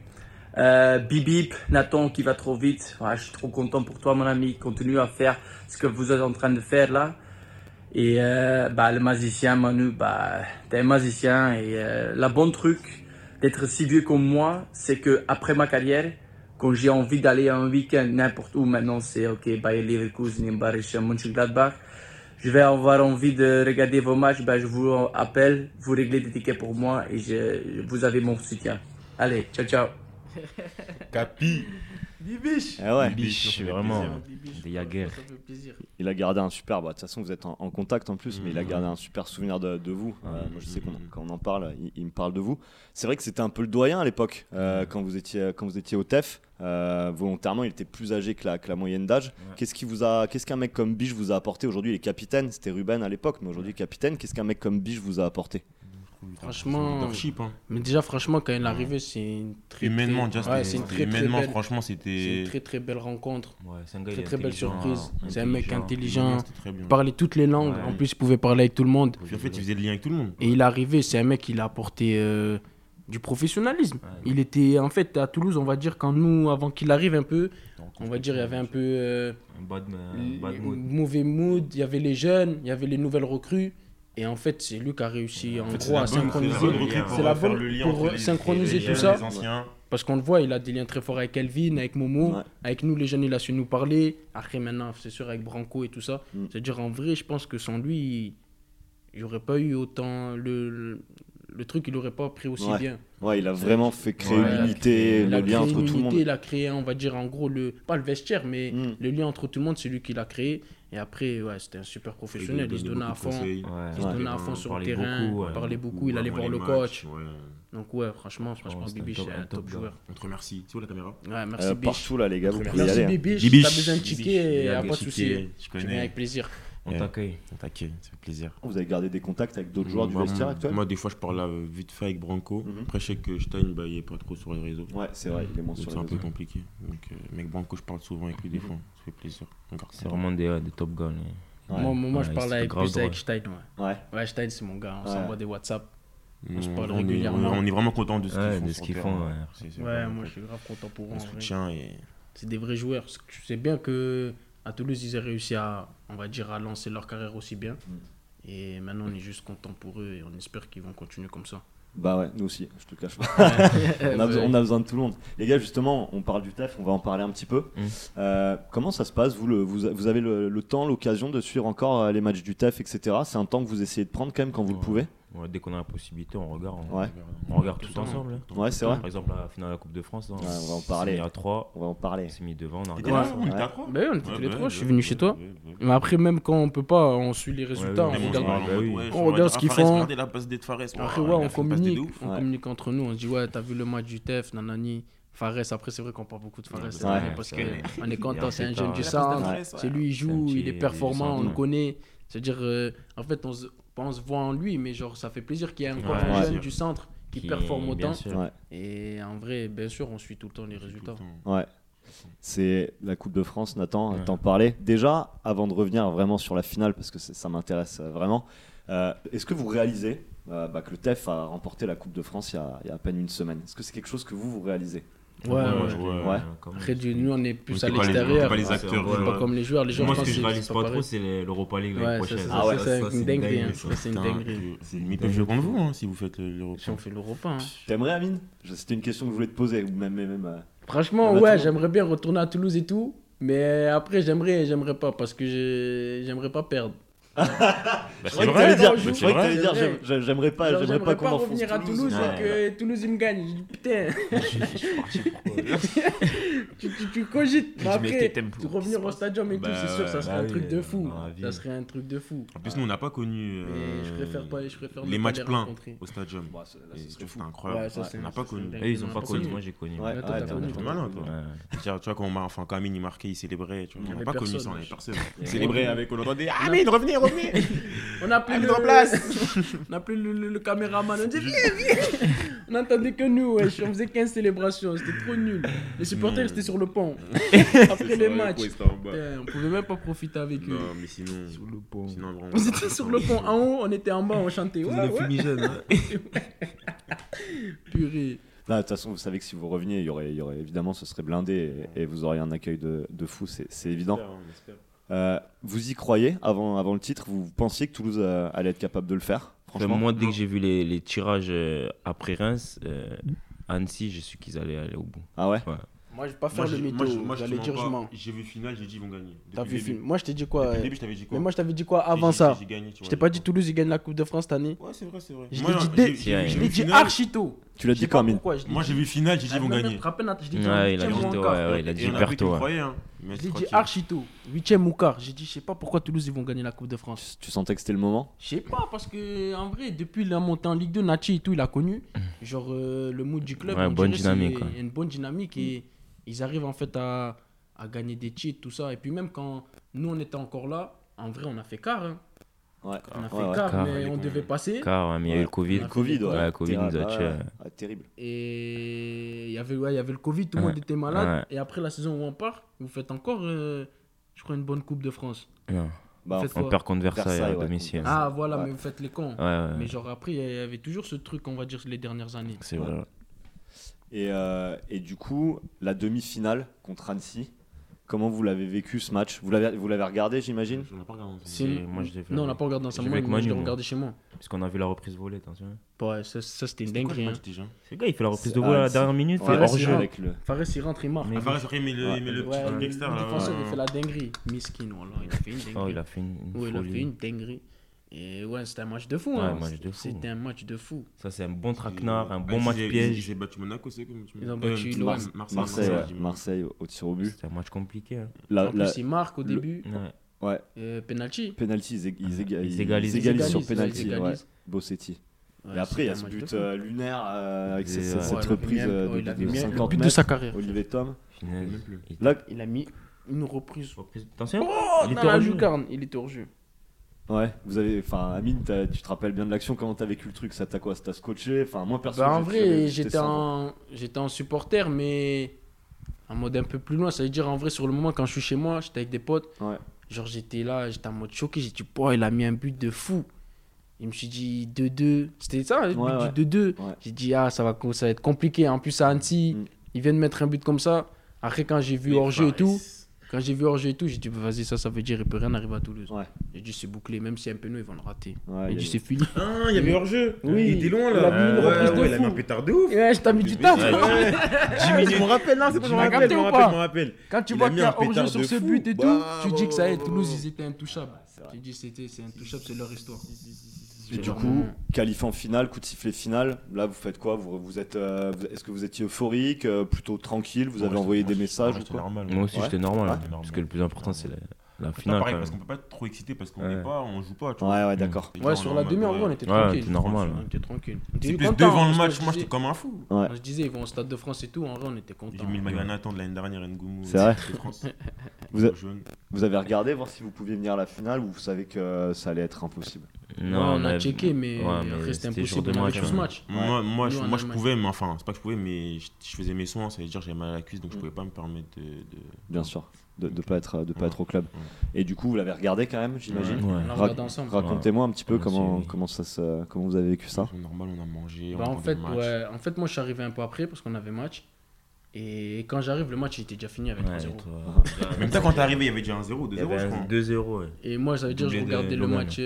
Euh, Bibip, Nathan qui va trop vite. je suis trop content pour toi, mon ami. Continue à faire ce que vous êtes en train de faire là. Et euh, bah, le magicien, Manu, bah, t'es un magicien. Et euh, la bonne truc d'être si vieux comme moi, c'est que après ma carrière, quand j'ai envie d'aller un week-end n'importe où, maintenant c'est ok, Bayer Leverkusen, Borussia Mönchengladbach, je vais avoir envie de regarder vos matchs, ben, je vous appelle, vous réglez des tickets pour moi et je, vous avez mon soutien. Allez, ciao ciao. Capi. Bibiche. Eh ouais. Bibiche, vraiment. Des Il a gardé un super. Bah, de toute façon, vous êtes en, contact en plus, mais il a gardé un super souvenir de, vous. Euh, moi, je sais qu'on quand on en parle, il, me parle de vous. C'est vrai que c'était un peu le doyen à l'époque, euh, quand, vous étiez, quand vous étiez au TEF. Euh, volontairement, il était plus âgé que la, que la moyenne d'âge. Qu'est-ce qui vous a, qu'est-ce qu'un mec comme Biche vous a apporté? Aujourd'hui Il est capitaine, c'était Ruben à l'époque, mais aujourd'hui capitaine. Qu'est-ce qu'un mec comme Biche vous a apporté? Franchement, hein. mais déjà franchement quand il est arrivé, c'est une très humainement, très, ouais, c'est une très, humainement, belle, franchement, c'était une très très belle rencontre. Ouais, c'est un gars très très belle surprise. C'est un mec intelligent, il parlait toutes les langues. En plus, il pouvait parler avec tout le monde. en fait, il faisait le lien avec tout le monde. Et il est arrivé, c'est un mec qui a apporté euh, du professionnalisme. Il était en fait à Toulouse, on va dire quand nous, avant qu'il arrive un peu, on va dire il y avait un peu euh, un mauvais mood. Il y avait les jeunes, il y avait les nouvelles recrues. Et en fait, c'est lui qui a réussi en, gros à synchroniser. C'est la bonne pour synchroniser tout ça. Parce qu'on le voit, il a des liens très forts avec Elvin, avec Momo. Avec nous, les jeunes, il a su nous parler. Après, maintenant, c'est sûr, avec Branco et tout ça. Mm. C'est-à-dire, en vrai, je pense que sans lui, il n'y aurait pas eu autant. Le, le truc, il n'aurait pas pris aussi bien. Ouais, il a vraiment fait créer l'unité, le lien entre tout le monde. Il a créé, on va dire, en gros, le, pas le vestiaire, mais mm. le lien entre tout le monde, c'est lui qui l'a créé. Et après, ouais, c'était un super professionnel. Il se donnait à fond. il se donnait à fond sur le terrain. il parlait beaucoup. Il allait voir le coach. Donc, ouais, franchement, franchement, Bibiche, c'est un top joueur. On te remercie. C'est où la caméra Ouais, merci euh, Partout là, les gars, vous pouvez y aller. Merci Bibiche. T'as besoin de ticket, pas de souci. Je viens avec plaisir. On t'accueille. On t'accueille, ça fait plaisir. Vous avez gardé des contacts avec d'autres joueurs du vestiaire actuel Moi, des fois, je parle euh, vite fait avec Branco. Mhm. Après, je sais que Stein, bah, il est pas trop sur les réseaux. Ouais, c'est vrai, il est moins sur les réseaux. C'est un peu compliqué. Donc, euh, avec Branco, je parle souvent avec lui des mhm. fois. Ça fait plaisir. C'est vraiment des, des top guns. Moi, moi je parle avec, plus avec Stein. Ouais. ouais. Stein, c'est mon gars. On s'envoie des WhatsApp. On se parle régulièrement. on est vraiment content de ce qu'ils font. Ouais, moi, je suis grave content pour eux. et. C'est des vrais joueurs. Tu sais bien que à Toulouse, ils ont réussi à, on va dire, à lancer leur carrière aussi bien. Mm. Et maintenant, on est juste content pour eux et on espère qu'ils vont continuer comme ça. Bah ouais, nous aussi, je te cache pas. on, a besoin, de tout le monde. Les gars, justement, on parle du TEF, on va en parler un petit peu. Mm. Euh, comment ça se passe vous, le, vous, vous, avez le, temps, l'occasion de suivre encore euh, les matchs du TEF, etc. C'est un temps que vous essayez de prendre quand même quand vous le pouvez? Dès qu'on a la possibilité, on regarde. On, on regarde tout, ensemble. Hein. Ouais, c'est vrai. Par exemple, la finale de la Coupe de France. on va en parler. à 3. On va en parler. C'est mis devant. On a regardé. on était à 3 bah oui, on était tous les 3. Je suis venu chez toi. Mais après, même quand on peut pas, on suit les résultats. on regarde ce qu'ils font. Après, ouais, on communique. On communique entre nous. On se dit, ouais, t'as vu le match du TEF, nanani. Fares, après, c'est vrai qu'on parle beaucoup de Fares. parce qu'on est content, c'est un jeune du centre. C'est lui, il joue, il est performant, on le connaît. C'est-à-dire, euh, en fait, on se on se voit en lui, mais genre, ça fait plaisir qu'il y ait encore un jeune du centre qui, performe autant. Et en vrai, bien sûr, on suit tout le temps les résultats. Ouais. C'est la Coupe de France, Nathan, t'en parlais. Déjà, avant de revenir vraiment sur la finale, parce que ça m'intéresse euh, vraiment, euh, est-ce que vous réalisez euh, bah, que le TEF a remporté la Coupe de France il y a, il y a à peine une semaine? Est-ce que c'est quelque chose que vous, vous réalisez? Ouais, ouais, ouais. Après, du, nous, on est plus à l'extérieur. pas les acteurs. pas comme les joueurs. Les joueurs Moi, ce que je réalise pas trop, c'est l'Europa League l'année prochaine. Ah ouais, c'est une dinguerie. C'est une dinguerie. C'est limite le jeu contre vous hein, si vous faites l'Europa. Si on fait l'Europa. Hein. T'aimerais, Amine? C'était une question que je voulais te poser. Ou même, même, euh, Franchement, ouais, j'aimerais bien retourner à Toulouse et tout. Mais après, j'aimerais, j'aimerais pas parce que j'aimerais pas perdre. Bah, c'est vrai, dire, j'aimerais pas, j'aimerais pas qu'on revenir à Toulouse et que Toulouse il me gagne. Je dis putain. tu, tu, tu cogites. Mais après, revenir au stadium et tout, c'est sûr, ça serait un truc de fou. Ça serait un truc de fou. En plus, nous, on n'a pas connu les matchs pleins au stadium. C'est incroyable. On n'a pas connu. Ils n'ont pas connu. Moi, j'ai connu. T'es malin, toi. Tu vois, quand Amine il marquait, il célébrait. On n'a pas connu ça, on avait personne. Il célébrait avec, on entendait Amine, on n'a plus, le... place. on a plus le, caméraman. On dit viens, viens. On n'entendait que nous. On faisait 15 célébrations. C'était trop nul. Les supporters étaient sur le pont. Après les matchs. On pouvait même pas profiter avec eux. Non, mais sinon. Sur le pont. Sinon, on était sur le pont. En haut, on était en bas, on chantait. Ouais, ouais. fumigènes. Hein. Purée. de toute façon, vous savez que si vous reveniez, il y aurait, il y aurait évidemment, ce serait blindé et, vous auriez un accueil de, de fou, c'est évident. Euh, vous y croyez avant, avant le titre? Vous pensiez que Toulouse euh, allait être capable de le faire franchement? Moi, dès que j'ai vu les, les, tirages euh, après Reims, Annecy, j'ai su qu'ils allaient aller au bout. Ah ouais, ouais. Moi, je vais pas faire le mytho. J'allais dire je mens. J'ai vu finale, j'ai dit ils vont gagner. T'as vu film Moi, je t'ai dit quoi Depuis je t'avais dit quoi? Mais moi, je t'avais dit quoi avant ça? Je t'ai pas dit Toulouse, ils gagnent la Coupe de France cette année Ouais, c'est vrai, c'est vrai. Je l'ai dit archito. Tu l'as dit quand Moi, j'ai vu finale, j'ai dit ils vont gagner. Ouais, il a dit il a dit Berto. Je l'ai dit archito. 8ème ou quart. J'ai dit, je sais pas pourquoi Toulouse, ils vont gagner la Coupe de France. Tu sentais que c'était le moment? Je sais pas, parce que en vrai, depuis la montée en Ligue 2, Nachi et tout, il a connu. Genre, le mood du club. une bonne dynamique. Une bonne dynamique et ils arrivent en fait à, à, gagner des titres, tout ça. Et puis même quand nous, on était encore là, en vrai, on a fait quart. Hein. Ouais, on a fait quart, mais on devait passer. Car, mais il y a eu le Covid. Le Covid, ouais. Le Covid nous a tué. terrible. Et il y avait, ouais, il y avait le Covid, tout le monde était malade. Et après la saison où on part, vous faites encore, euh, je crois, une bonne Coupe de France. Non. Bah, on perd contre Versailles, à domicile. Ah, voilà, mais vous faites les cons. Mais genre après, il y avait toujours ce truc, on va dire, les dernières années. C'est vrai. Et, euh, et, du coup, la demi-finale contre Annecy, comment vous l'avez vécu ce match Vous l'avez, vous l'avez regardé, j'imagine Je l'ai pas regardé. Moi, je non, on l'a pas regardé dans sa Moi, je l'ai regardé chez moi. Parce qu'on a vu la reprise volée, attention. Ouais, ça, ça c'était une dinguerie. Hein. C'est gars, il fait la reprise de volée à la dernière minute. Fares, hors jeu avec le. Fares, il rentre, il marque. Ah, Fares, il met le, met le petit truc externe. Le défenseur, il fait la dinguerie. Miskin, voilà, il a fait une dinguerie. Oh, il a fait une. Oui, il a fait une dinguerie. Et ouais, c'était un match de fou. Ouais, hein. C'était un match de fou. Ça, c'est un bon traquenard, un bon match piège. J'ai battu Monaco, c'est comme tu Ils ont battu euh, Marseille, Marseille, Marseille, au tir au but. C'était un match compliqué. Hein. La, en plus, ils marquent au début. Ouais. Euh, penalty. Penalty, ils, ils, égalisent, sur penalty. Ouais. Bossetti. et après, il y a ce but euh, lunaire euh, avec cette reprise de 50 mètres. de sa carrière. Olivier Tom. Là, il a mis une reprise. Attention. Oh, il était hors jeu. Il était hors jeu. Ouais, vous avez. Enfin, Amine, tu te rappelles bien de l'action, comment t'as vécu le truc Ça t'a quoi Ça t'a scotché? Enfin, moi personnellement. Bah, en vrai, j'étais en... j'étais en supporter, mais en mode un peu plus loin. Ça veut dire, en vrai, sur le moment, quand je suis chez moi, j'étais avec des potes. Ouais. Genre, j'étais là, j'étais en mode choqué. J'ai dit, oh, il a mis un but de fou. Il me suis dit 2-2. C'était ça, le but du 2-2. J'ai dit, ah, ça va, ça va être compliqué. En plus, à Annecy, mm. il vient de mettre un but comme ça. Après, quand j'ai vu hors-jeu et tout. Quand j'ai vu Orge et tout, j'ai dit, vas-y, ça, ça veut dire, il peut rien arriver à Toulouse. Ouais. J'ai dit, c'est bouclé, même si un peu nous, ils vont le rater. Ouais, j'ai dit, c'est fini. Ah, il y avait hors-jeu. Oui. Il était loin, là. Il a mis une reprise de ouais, Il a mis un pétard de ouf. Ouais, je t'ai mis du temps. Jimmy, je me rappelle, non, c'est pas je me rappelle, je me. Quand tu vois qu'il y a hors-jeu sur ce but et tout, bah, tu dis que ça y est, Toulouse, ils étaient intouchables. J'ai dit, c'est intouchable, c'est leur histoire. Et du coup, qualif en finale, coup de sifflet final. Là, vous faites quoi? Vous, vous êtes, euh, Est-ce que vous étiez euphorique, euh, plutôt tranquille? Vous avez envoyé des messages ou quoi? Moi aussi, j'étais normal, Parce que le plus important, c'est la, finale. Pareil, parce qu'on peut pas être trop excité parce qu'on n'est pas, on joue pas. Tu ouais, ouais, d'accord. Ouais, sur la demi, en vrai, on était tranquille. Ouais, normal. On était tranquille. C'est plus devant le match, moi, j'étais comme un fou. Je disais, ils vont au Stade de France et tout. En vrai, on était content. J'ai mis le maillot Nathan de l'année dernière, Ngoumou. C'est vrai. Vous avez regardé voir si vous pouviez venir à la finale ou vous savez que ça allait être impossible? Non, on a checké, mais, ouais, c'était impossible de match, ce match. Moi, moi, je, moi je pouvais, mais enfin, c'est pas que je pouvais, mais je, faisais mes soins, ça veut dire que j'avais mal à la cuisse, donc je mm. pouvais pas me permettre de. Bien sûr, de ne pas, être, de pas être au club. Et du coup, vous l'avez regardé quand même, j'imagine ensemble. Racontez-moi un petit peu comment, comment, ça se, comment vous avez vécu ça. normal, on a mangé. Bah, en, fait, ouais, en fait, moi je suis arrivé un peu après parce qu'on avait match. Et quand j'arrive, le match était déjà fini avec 3-0. Même temps, quand t'es arrivé, il y avait déjà 1-0, 2-0, je crois. 2-0, Et moi, ça veut dire que je regardais le match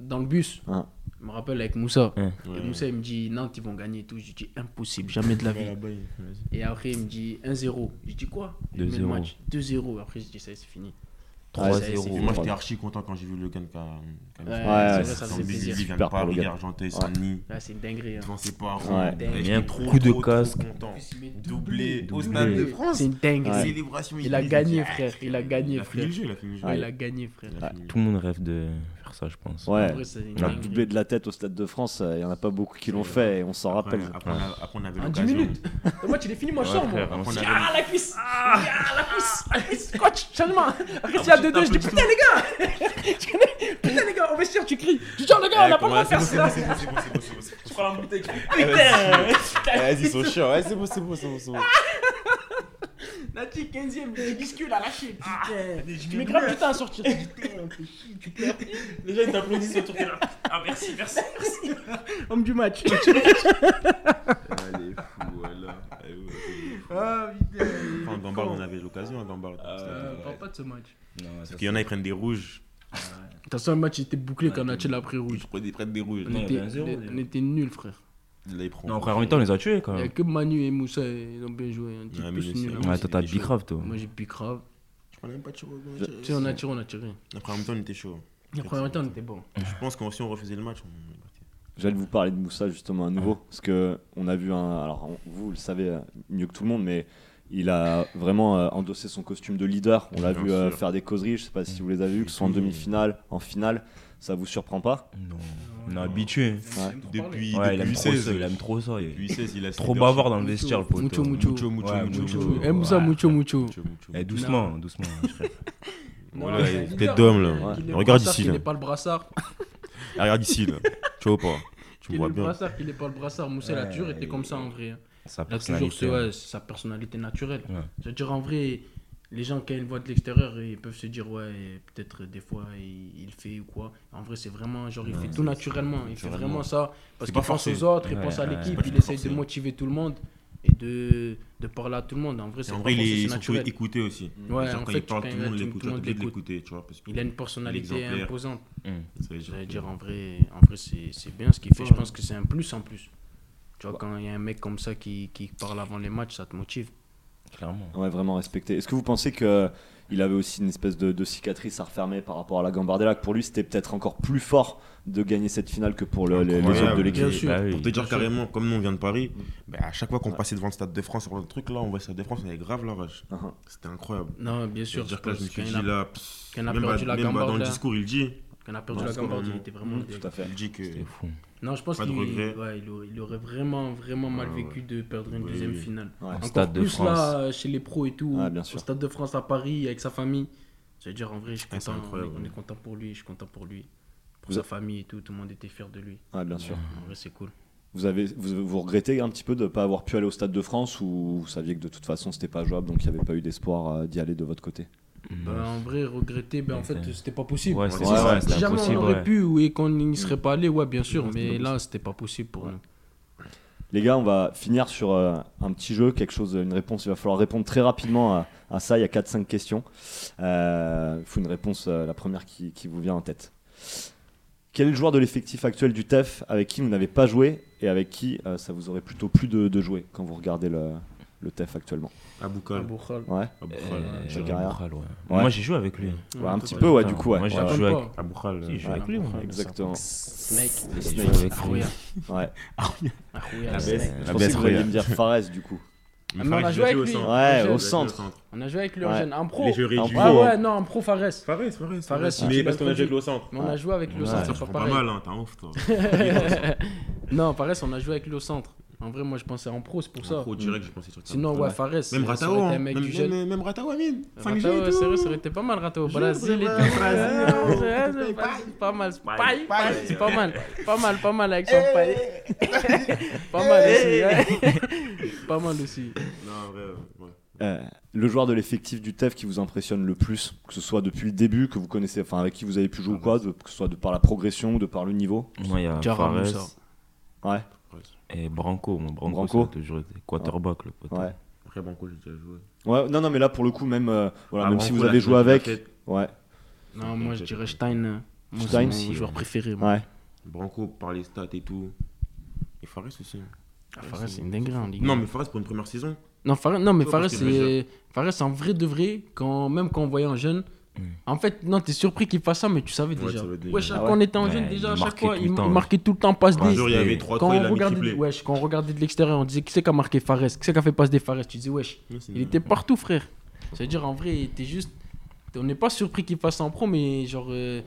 dans le bus. Ah. Je me rappelle avec Moussa. Et Moussa, il me dit Nantes, ils vont gagner et tout. Je dis impossible, jamais de la vie. et après, il me dit 1-0. Je dis quoi? 2-0. 2-0. Après, je dis ça, c'est fini. 3-0. Moi, j'étais archi content quand j'ai vu le Gun qui a. Ouais, ça faisait plaisir. Il vient de Paris, Argenteuil, Saint-Denis. c'est une dinguerie. Devant ses parents. Il y a un coup de casque. Doublé au Stade de France. C'est une dinguerie. Célébration. Il a gagné, frère. Il a gagné, frère. Il a gagné, frère. Tout le monde rêve de ça, je pense. Ouais, un doublé de la tête au Stade de France, il n'y en a pas beaucoup qui l'ont fait et on s'en rappelle. Après, on avait En 10 minutes Moi, tu l'as fini, moi, je sors, moi. Ah, la cuisse Ah, la cuisse Coach, changement Après, s'il y a 2-2, je dis putain, les gars Putain, les gars, on va se tu cries. Tu dis, les gars, on n'a pas le droit de faire ça prends la bouteille. Putain Vas-y, ils sont chiants. Ouais, c'est bon, c'est bon, c'est bon. Nati, 15ème, le discule à lâcher. Putain. Tu mets grave du temps à sortir. Putain, tu pleures. Les gens ils t'applaudissent autour de là. Ah, merci, merci, merci. Homme du match. Allez, fou, voilà. Allez, ouais, c'est bon. Ah, putain. Enfin, Gambard, on avait l'occasion, hein, Gambard. Euh, parle pas de ce match. Parce qu'il y en a, ils prennent des rouges. De toute façon, le match était bouclé quand Nati l'a pris rouge. Ils prennent- des rouges. On Non, était, 1-0, on était nuls, frère. Là, prennent. Non, après, en même temps, on les a tués quand Il n'y a même. que Manu et Moussa, ils ont bien joué. On était Ouais, mais sais. hein. Ouais, toi, t'as bicrave, toi. Moi, j'ai grave. Je prenais même pas de chaud. Tu sais, on a tiré, on a tiré. Après, en même temps, on était chaud. Après, en même temps, on était bon. Je pense que si on refaisait le match, on est parti. J'allais vous parler de Moussa justement à nouveau, parce que on a vu un. Alors on- vous le savez euh, mieux que tout le monde, mais il a vraiment euh, endossé son costume de leader. On l'a vu euh, sûr. faire des causeries. Je sais pas si vous les avez vues, que ce soit en Mhm. demi-finale, en finale. Ça vous surprend pas? Non, on est habitué. Ouais. Depuis, Ouais, il depuis aime trop 16, ça, il aime trop ça. il est Depuis 16, il a Trop bavard dans le vestiaire, le poteau. Mucho, mucho. Mucho, mucho, Ouais, mucho, mucho. mucho. Eh, Moussa, Ouais. mucho, mucho. Eh, doucement, doucement, frère. Voilà, un tête d'homme, hein, là. Regarde ici, là. ait pas le brassard. Ah, regarde ici, là. Tu vois pas? Tu vois le bien. brassard, qu'il ait pas le brassard. Moussa, il a Ouais, toujours été il- comme ça en vrai. Hein. Sa Il a toujours personnalité. c'est ouais, c'est sa personnalité naturelle. Ouais. Je veux dire, en vrai, les gens, quand ils le voient de l'extérieur, ils peuvent se dire, ouais, peut-être des fois, il, il fait ou quoi. En vrai, c'est vraiment, genre, il Ouais, fait tout naturellement. Il fait vraiment ça. Parce qu'il pense aux autres, il pense à l'équipe, il forcé. de motiver tout le monde et de, de parler à tout le monde. En vrai, c'est en vrai, il est surtout écouté aussi. Ouais, Genre, en quand fait, il parle, tout le monde l'écoute. Il a une personnalité imposante. Hum. ça veut Je veux dire dire, que- en vrai, en vrai c'est c'est bien ce qu'il fait. Je pense que c'est un plus en plus. Tu vois, quand il y a un mec comme ça qui, qui parle avant les matchs, ça te motive. Clairement. Ouais, vraiment respecté. Est-ce que vous pensez que il avait aussi une espèce de, de cicatrice à refermer par rapport à la Gambardella Que pour lui, c'était peut-être encore plus fort de gagner cette finale que pour le- les, autres de l'équipe? Bien sûr. Bah oui. Pour te dire Bien sûr. carrément, comme nous on vient de Paris, Mm. bah, à chaque fois qu'on passait devant le Stade de France le truc là, on voit le Stade de France, on avait grave la rage. Uh-huh. C'était incroyable. Non, bien sûr. dire que là, je me suis qu'il dit là, pff, qu'il y en a même, bah, la même dans le discours, il dit, Qu'on a perdu Non, la vraiment- il était vraiment. Mm, tout à fait. il dit que fou. Non, je pense de qu'il ouais, il, aurait, il aurait vraiment, vraiment mal Ouais, vécu de perdre une Oui, deuxième oui. finale. Ouais. Encore Stade de plus France. là, euh, chez les pros et tout, Ouais, bien sûr. au Stade de France à Paris, avec sa famille. Je veux dire, en vrai, je suis content, on, est, incroyable. on est content pour lui, je suis content pour lui. Pour Vous sa a- famille et tout, tout le monde était fier de lui. Ouais, bien sûr. En vrai, c'est cool. Vous, avez, vous, vous regrettez un petit peu de ne pas avoir pu aller au Stade de France ou vous saviez que de toute façon c'était pas jouable donc il n'y avait pas eu d'espoir euh, d'y aller de votre côté? Ben, en vrai, regretter, ben, en fait, c'était pas possible. Ouais, c'est c'est ça, Si jamais impossible. on aurait ouais. pu et qu'on n'y serait pas allé, ouais, bien sûr, mais là, c'était pas possible pour nous. Les gars, on va finir sur euh, un petit jeu, quelque chose, une réponse. Il va falloir répondre très rapidement à, à ça. Il y a 4-5 questions. Euh, Il faut une réponse, euh, la première qui, qui vous vient en tête. Quel est le joueur de l'effectif actuel du TEF avec qui vous n'avez pas joué et avec qui euh, ça vous aurait plutôt plu de, de jouer quand vous regardez le, le TEF actuellement Aboukal. Aboukhal. Ouais. Euh. Bourral, ouais. Ouais. Moi, j'ai joué avec lui. Ouais, un petit peu, ouais, du coup, ouais. Moi, j'ai Ouais, joué avec. Aboukal. Si, j'ai joué Ouais. avec lui. moi. exactement. Snake. Snake. avec lui. Arouya. Ouais. Arouya, La baisse. Je La pensais baisse, que vous alliez me dire Fares du coup. Mais Ah, mais on a joué avec lui. au centre. Ouais, au centre. On a joué avec lui en jeune. En pro. Les jeux réduits. Ouais, ouais, non, en pro, Fares. Fares, Fares. Fares, Mais parce qu'on a joué avec le centre. Mais on a joué avec lui au centre, Ça prend pas mal, hein, t'es un ouf, toi. Non, Fares, on a joué avec lui au centre. En vrai, moi, je pensais en pro, c'est pour ça. Au direct, je pensais sur ça. Sinon, ouais, Ouais. Fares. Même aurait Ratao, hein. même, même, même Ratao, Amine. 5G Ratao, sérieux, ça aurait été pas mal, Ratao. Brésil et pas, mal. c'est pas mal. Pas mal, pas mal avec son paille. Pas mal aussi. ouais. Pas mal aussi. Non, en vrai, ouais. Euh, le joueur de l'effectif du TEF qui vous impressionne le plus, que ce soit depuis le début, que vous connaissez, enfin avec qui vous avez pu jouer ou quoi, de- que ce soit de par la progression ou de par le niveau? Moi, il y a Fares. Ouais, et Branco. Mon Branco, Branco. ça a toujours été quarterback, le pote. ouais. Après, Banco, j'ai déjà joué. Ouais, non, non, mais là pour le coup, même, euh, voilà, Ah, même Branco, si vous avez joué avec, ouais, Non, moi, je dirais Stein. euh, Moi, Stein, c'est si, mon joueur préféré. moi. ouais. Branco par les stats et tout. Et Fares aussi. Ah, Fares, c'est une dinguerie en Ligue. Non, mais Fares pour une première saison. Non, Fares, non mais Fares, c'est Fares, en vrai de vrai, quand, même quand on voyait en jeune. En fait, non, t'es surpris qu'il fasse ça, mais tu savais Ouais, déjà. Ouais, chaque Ah fois ouais. on était en jeune, il déjà, à chaque marquait fois, tout il, marquait tout le temps passe des. jour, il y avait Et 3 Quand 3 il on, a regardait, wesh, quand on regardait de l'extérieur, on disait qui c'est qui a marqué Fares, qui c'est qui a fait passe des Fares, tu disais wesh. Il était partout, frère. C'est-à-dire, en vrai, t'es juste. On n'est pas surpris qu'il fasse ça en pro, mais genre, euh,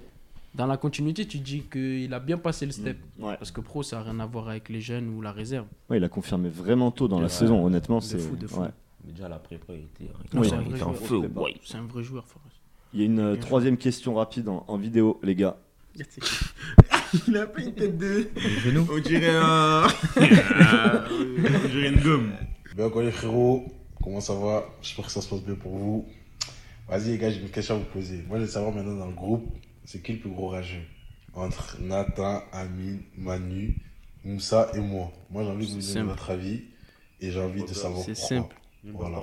dans la continuité, tu dis qu'il a bien passé le step. Ouais. Parce que pro, ça n'a rien à voir avec les jeunes ou la réserve. Ouais, il a confirmé vraiment tôt dans la saison, honnêtement. C'est fou, de fou. Mais déjà, la prépa, il était, Oui. il était en feu. C'est un vrai joueur, Fares. Il y a une euh, Bien troisième question rapide en, en vidéo, les gars. Il a pas une tête de. genoux. On dirait un. On dirait une gomme. Bien quoi les frérots, comment ça va? J'espère que ça se passe bien pour vous. Vas-y les gars, j'ai une question à vous poser. Moi je veux savoir maintenant dans le groupe, c'est qui le plus gros rageux? Entre Nathan, Amine, Manu, Moussa et moi. Moi j'ai envie de vous donner votre avis et j'ai envie de savoir C'est pourquoi. simple. Voilà.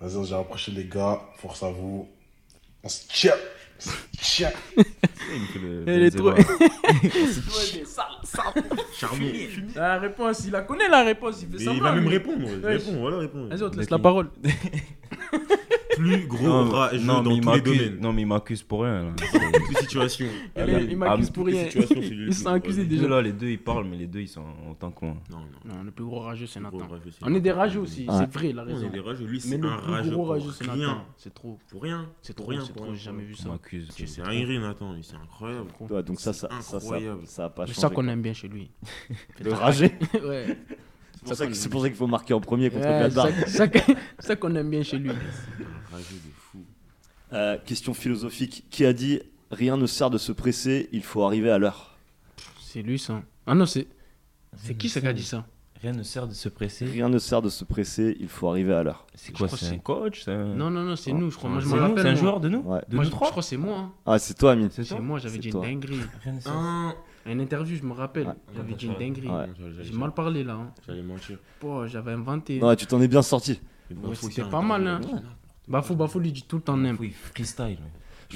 Vas-y, on s'est rapproché les gars, force à vous. On se tient On se tient Elle est trop. Charbon. La réponse, il la connaît la réponse, il fait Mais ça. il va même répondre. Réponds, voilà, réponds. Vas-y, on te laisse la parole. Plus gros Non, rageux non, mais dans il tous les m'accuse- domaines. non, mais il m'accuse pour rien. là. Situations. Il m'accuse Ah, pour rien. Ils sont plus accusés déjà. là, les deux, ils parlent, mais les deux, ils sont autant que moi. Non, non. Non, le plus gros rageux, c'est Nathan. rageux, c'est On est des rageux aussi, c'est vrai, il a On raison. est des rageux. Lui, Mais c'est le un plus rageux. rageux, c'est rien. Nathan. C'est trop. Pour rien. C'est trop, rien, c'est pour trop, rien, j'ai jamais vu ça. m'accuse. C'est c'est dinguerie, Nathan. C'est incroyable. Donc ça, ça, a pas C'est ça qu'on aime bien chez lui. Le rager. ouais. C'est pour ça c'est qu'il faut marquer en premier contre Ouais, Gladbach. ça- ça qu'on aime bien chez lui. Un. Euh, question philosophique. Qui a dit rien ne sert de se presser, il faut arriver à l'heure? C'est lui ça. Ah non, c'est. C'est qui ça qui a dit ça? Rien ne sert de se presser. Rien ne sert de se presser, il faut arriver à l'heure. C'est quoi C'est un c'est- coach c'est un- Non, non, non, c'est nous, je crois. Moi, je C'est me nous rappelle. C'est un joueur de nous? Ouais. De Moi, nous je, trois je crois que c'est moi. hein. Ah, c'est toi, Amine. C'est C'est moi, j'avais C'est dit une dinguerie. Rien ne sert. Ah, Une interview, je me rappelle. Ouais. J'avais dit une dinguerie. Ouais. J'ai mal parlé là. Hein. J'allais mentir. Bon, j'avais inventé. Non, tu t'en es bien sorti. Ouais, c'était pas mal, hein. Bafou, Bafou lui dit tout le temps n'aime. Oui, freestyle.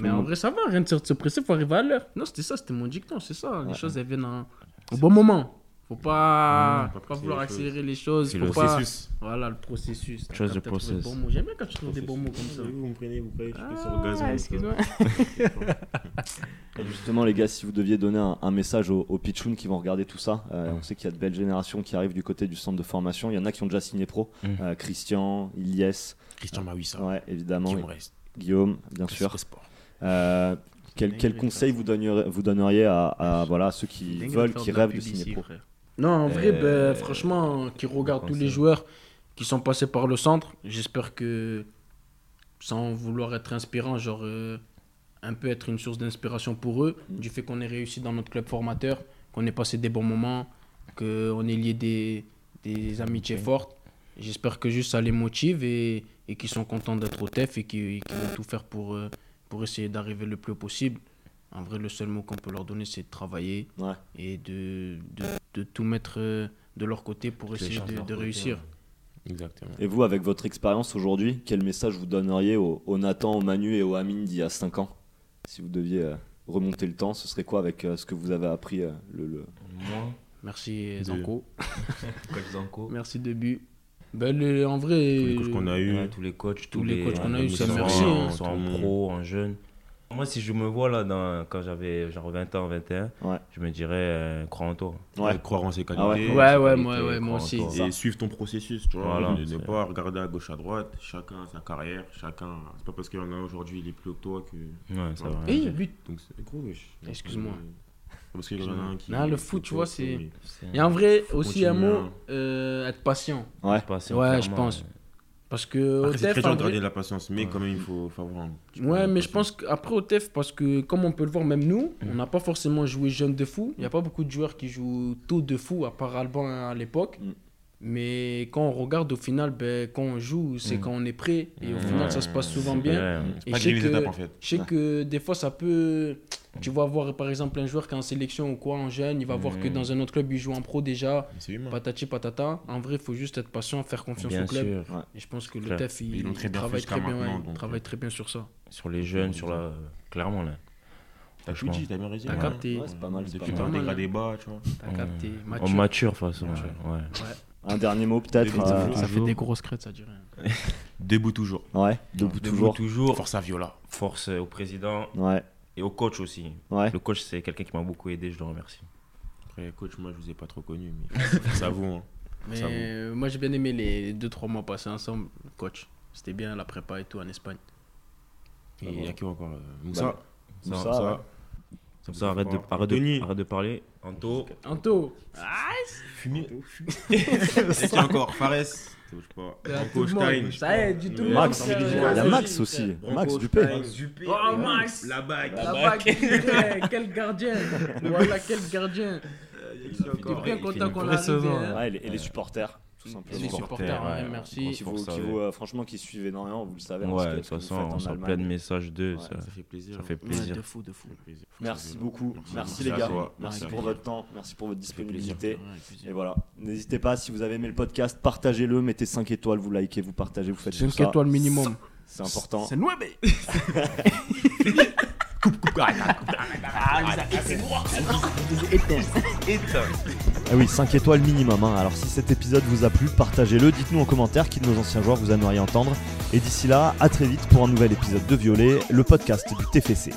Mais en vrai, ça va, rien de se presser, faut arriver à l'heure. Non, c'était ça, c'était mon dicton, c'est ça. Les choses, elles viennent en- au bon moment. Faut pas, Ouais, pas pas vouloir les choses. accélérer les choses. C'est faut le pas... Processus. Voilà, le processus. Chose de process. J'aime bien quand tu trouves des bons mots comme ça. Vous me prenez, vous prenez, je suis sur Ah, le gazon. excuse-moi. Et Justement, les gars, si vous deviez donner un, un message aux, aux pitchouns qui vont regarder tout ça, euh, on sait qu'il y a de belles générations qui arrivent du côté du centre de formation. Il y en a qui ont déjà signé pro. Mm. Euh, Christian, Ilyes, Christian Mawissa. ouais, évidemment. Guillaume bien sûr. Sport. Euh, quel, quel conseil vous donneriez, vous donneriez à, à, voilà, ceux qui veulent, qui rêvent de signer pro frère. Non, en vrai, Euh, ben, franchement, qui regarde tous les joueurs qui sont passés par le centre, j'espère que, sans vouloir être inspirant, genre euh, un peu être une source d'inspiration pour eux, du fait qu'on ait réussi dans notre club formateur, qu'on ait passé des bons moments, qu'on ait lié des, des amitiés fortes. J'espère que juste ça les motive et, et qu'ils sont contents d'être au TEF et qu'ils qu'ils vont tout faire pour, euh, pour essayer d'arriver le plus haut possible. En vrai, le seul mot qu'on peut leur donner, c'est de travailler Ouais. et de, de, de tout mettre euh, de leur côté pour Toutes essayer de côté, réussir. ouais. Exactement. Et vous, avec votre expérience aujourd'hui, quel message vous donneriez au, au Nathan, au Manu et au Amine d'il y a 5 ans? Si vous deviez euh, remonter le temps, ce serait quoi avec euh, ce que vous avez appris euh, le, le- Moi, Merci De- Zanko. coach Zanko. Merci Début. Ben, le- en vrai, Tous les coachs qu'on a eu. Ouais, tous les coachs, Tous les coachs qu'on a eu, c'est merci, hein. Soit en monde. pro, en jeune. Moi, si je me vois là, dans, quand j'avais genre 20 ans, 21, Ouais. je me dirais, euh, crois en toi. Ouais. Croire en ses qualités. Ah ouais. Ouais, ouais, Qualité, moi, ouais, moi crois en aussi. Et suivre ton processus, tu vois. Voilà, ne pas regarder à gauche, à droite. Chacun a sa carrière. Chacun. C'est pas parce qu'il y en a aujourd'hui, il est plus haut que toi que. Ouais, ça va. Et il y a but. Donc c'est gros, wesh. Excuse-moi. Parce qu'il y en a un qui. Non, le foot, tu vois, c'est- mais- C'est Et en vrai, aussi un mot, hein. euh, être patient. Ouais. patient, Ouais, je pense. Parce que au c'est TEF, très dur de garder vrai- la patience, mais Ouais. quand même, il faut, faut avoir un petit peu Ouais, mais je pense qu'après au TEF, parce que comme on peut le voir, même nous, on n'a pas forcément joué jeune de fou. Il n'y a pas beaucoup de joueurs qui jouent tôt de fou, à part Alban à l'époque. Mm. Mais quand on regarde au final, ben, quand on joue, c'est Mm. quand on est prêt. Et au Ouais, final, ça se passe souvent bien. ouais. Et Pas je sais que- étapes, en fait. Je sais Ouais. que des fois, ça peut. Tu vas voir par exemple un joueur qui est en sélection ou quoi, en jeune, il va voir que Mm. dans un autre club, il joue en pro déjà. Mais C'est humain. Patati patata. En vrai, il faut juste être patient, faire confiance Bien au club. sûr. Et je pense que le. TEF, il, très travaille jusqu'à très bien, maintenant, ouais, il donc, travaille euh, très bien sur ça. Sur les jeunes, sur la. Clairement, là. T'as tout dit, t'as bien raison. T'as capté. Ouais, c'est pas mal, Depuis pas t'as dégradé bas, tu vois. T'as capté. On Mature. de toute façon. Ouais. Un dernier mot peut-être euh, Ça fait des grosses crêtes, ça rien. Debout toujours. Ouais, debout Debout toujours. toujours. Force à Viola. Force au président Ouais, et au coach aussi. ouais. Le coach, c'est quelqu'un qui m'a beaucoup aidé, je le remercie. Après, coach, moi, je vous ai pas trop connu, mais à vous. hein. Mais Ça vaut. euh, moi, j'ai bien aimé les 2-3 mois passés ensemble, coach. C'était bien la prépa et tout en Espagne. Et il y a qui encore euh, Moussa? Moussa, Ça, ouais. ça, arrête, de, arrête, de, arrête de parler. Anto. Anto. Ah, fumé. Et encore Fares. Je sais pas. Ça du tout Max. Il y a Max aussi. Max Dupé. Oh, Max. La bague. La bague. Quel gardien. Voilà, quel gardien. Il est bien content qu'on l'a. Et les supporters tout simplement. Les supporters, ouais, merci. Qui vous, qui vous, euh, franchement, qui suivent énormément, vous le savez. Ouais, de toute façon, on reçoit plein de messages d'eux. Ouais, ça, ça, fait plaisir. Ça fait plaisir. de fou, de fou. Merci beaucoup. Merci, merci les gars. Merci, pour votre temps. Merci pour votre disponibilité. Et voilà. N'hésitez pas, si vous avez aimé le podcast, partagez-le, mettez 5 étoiles, vous likez, vous partagez, vous faites 5 étoiles minimum. C'est important. C'est noué, coupe, coupe, arrête, coupe, Ah oui, 5 étoiles minimum. Hein. Alors si cet épisode vous a plu, partagez-le, dites-nous en commentaire qui de nos anciens joueurs vous aimeriez entendre. Et d'ici là, à très vite pour un nouvel épisode de Violet, le podcast du TFC.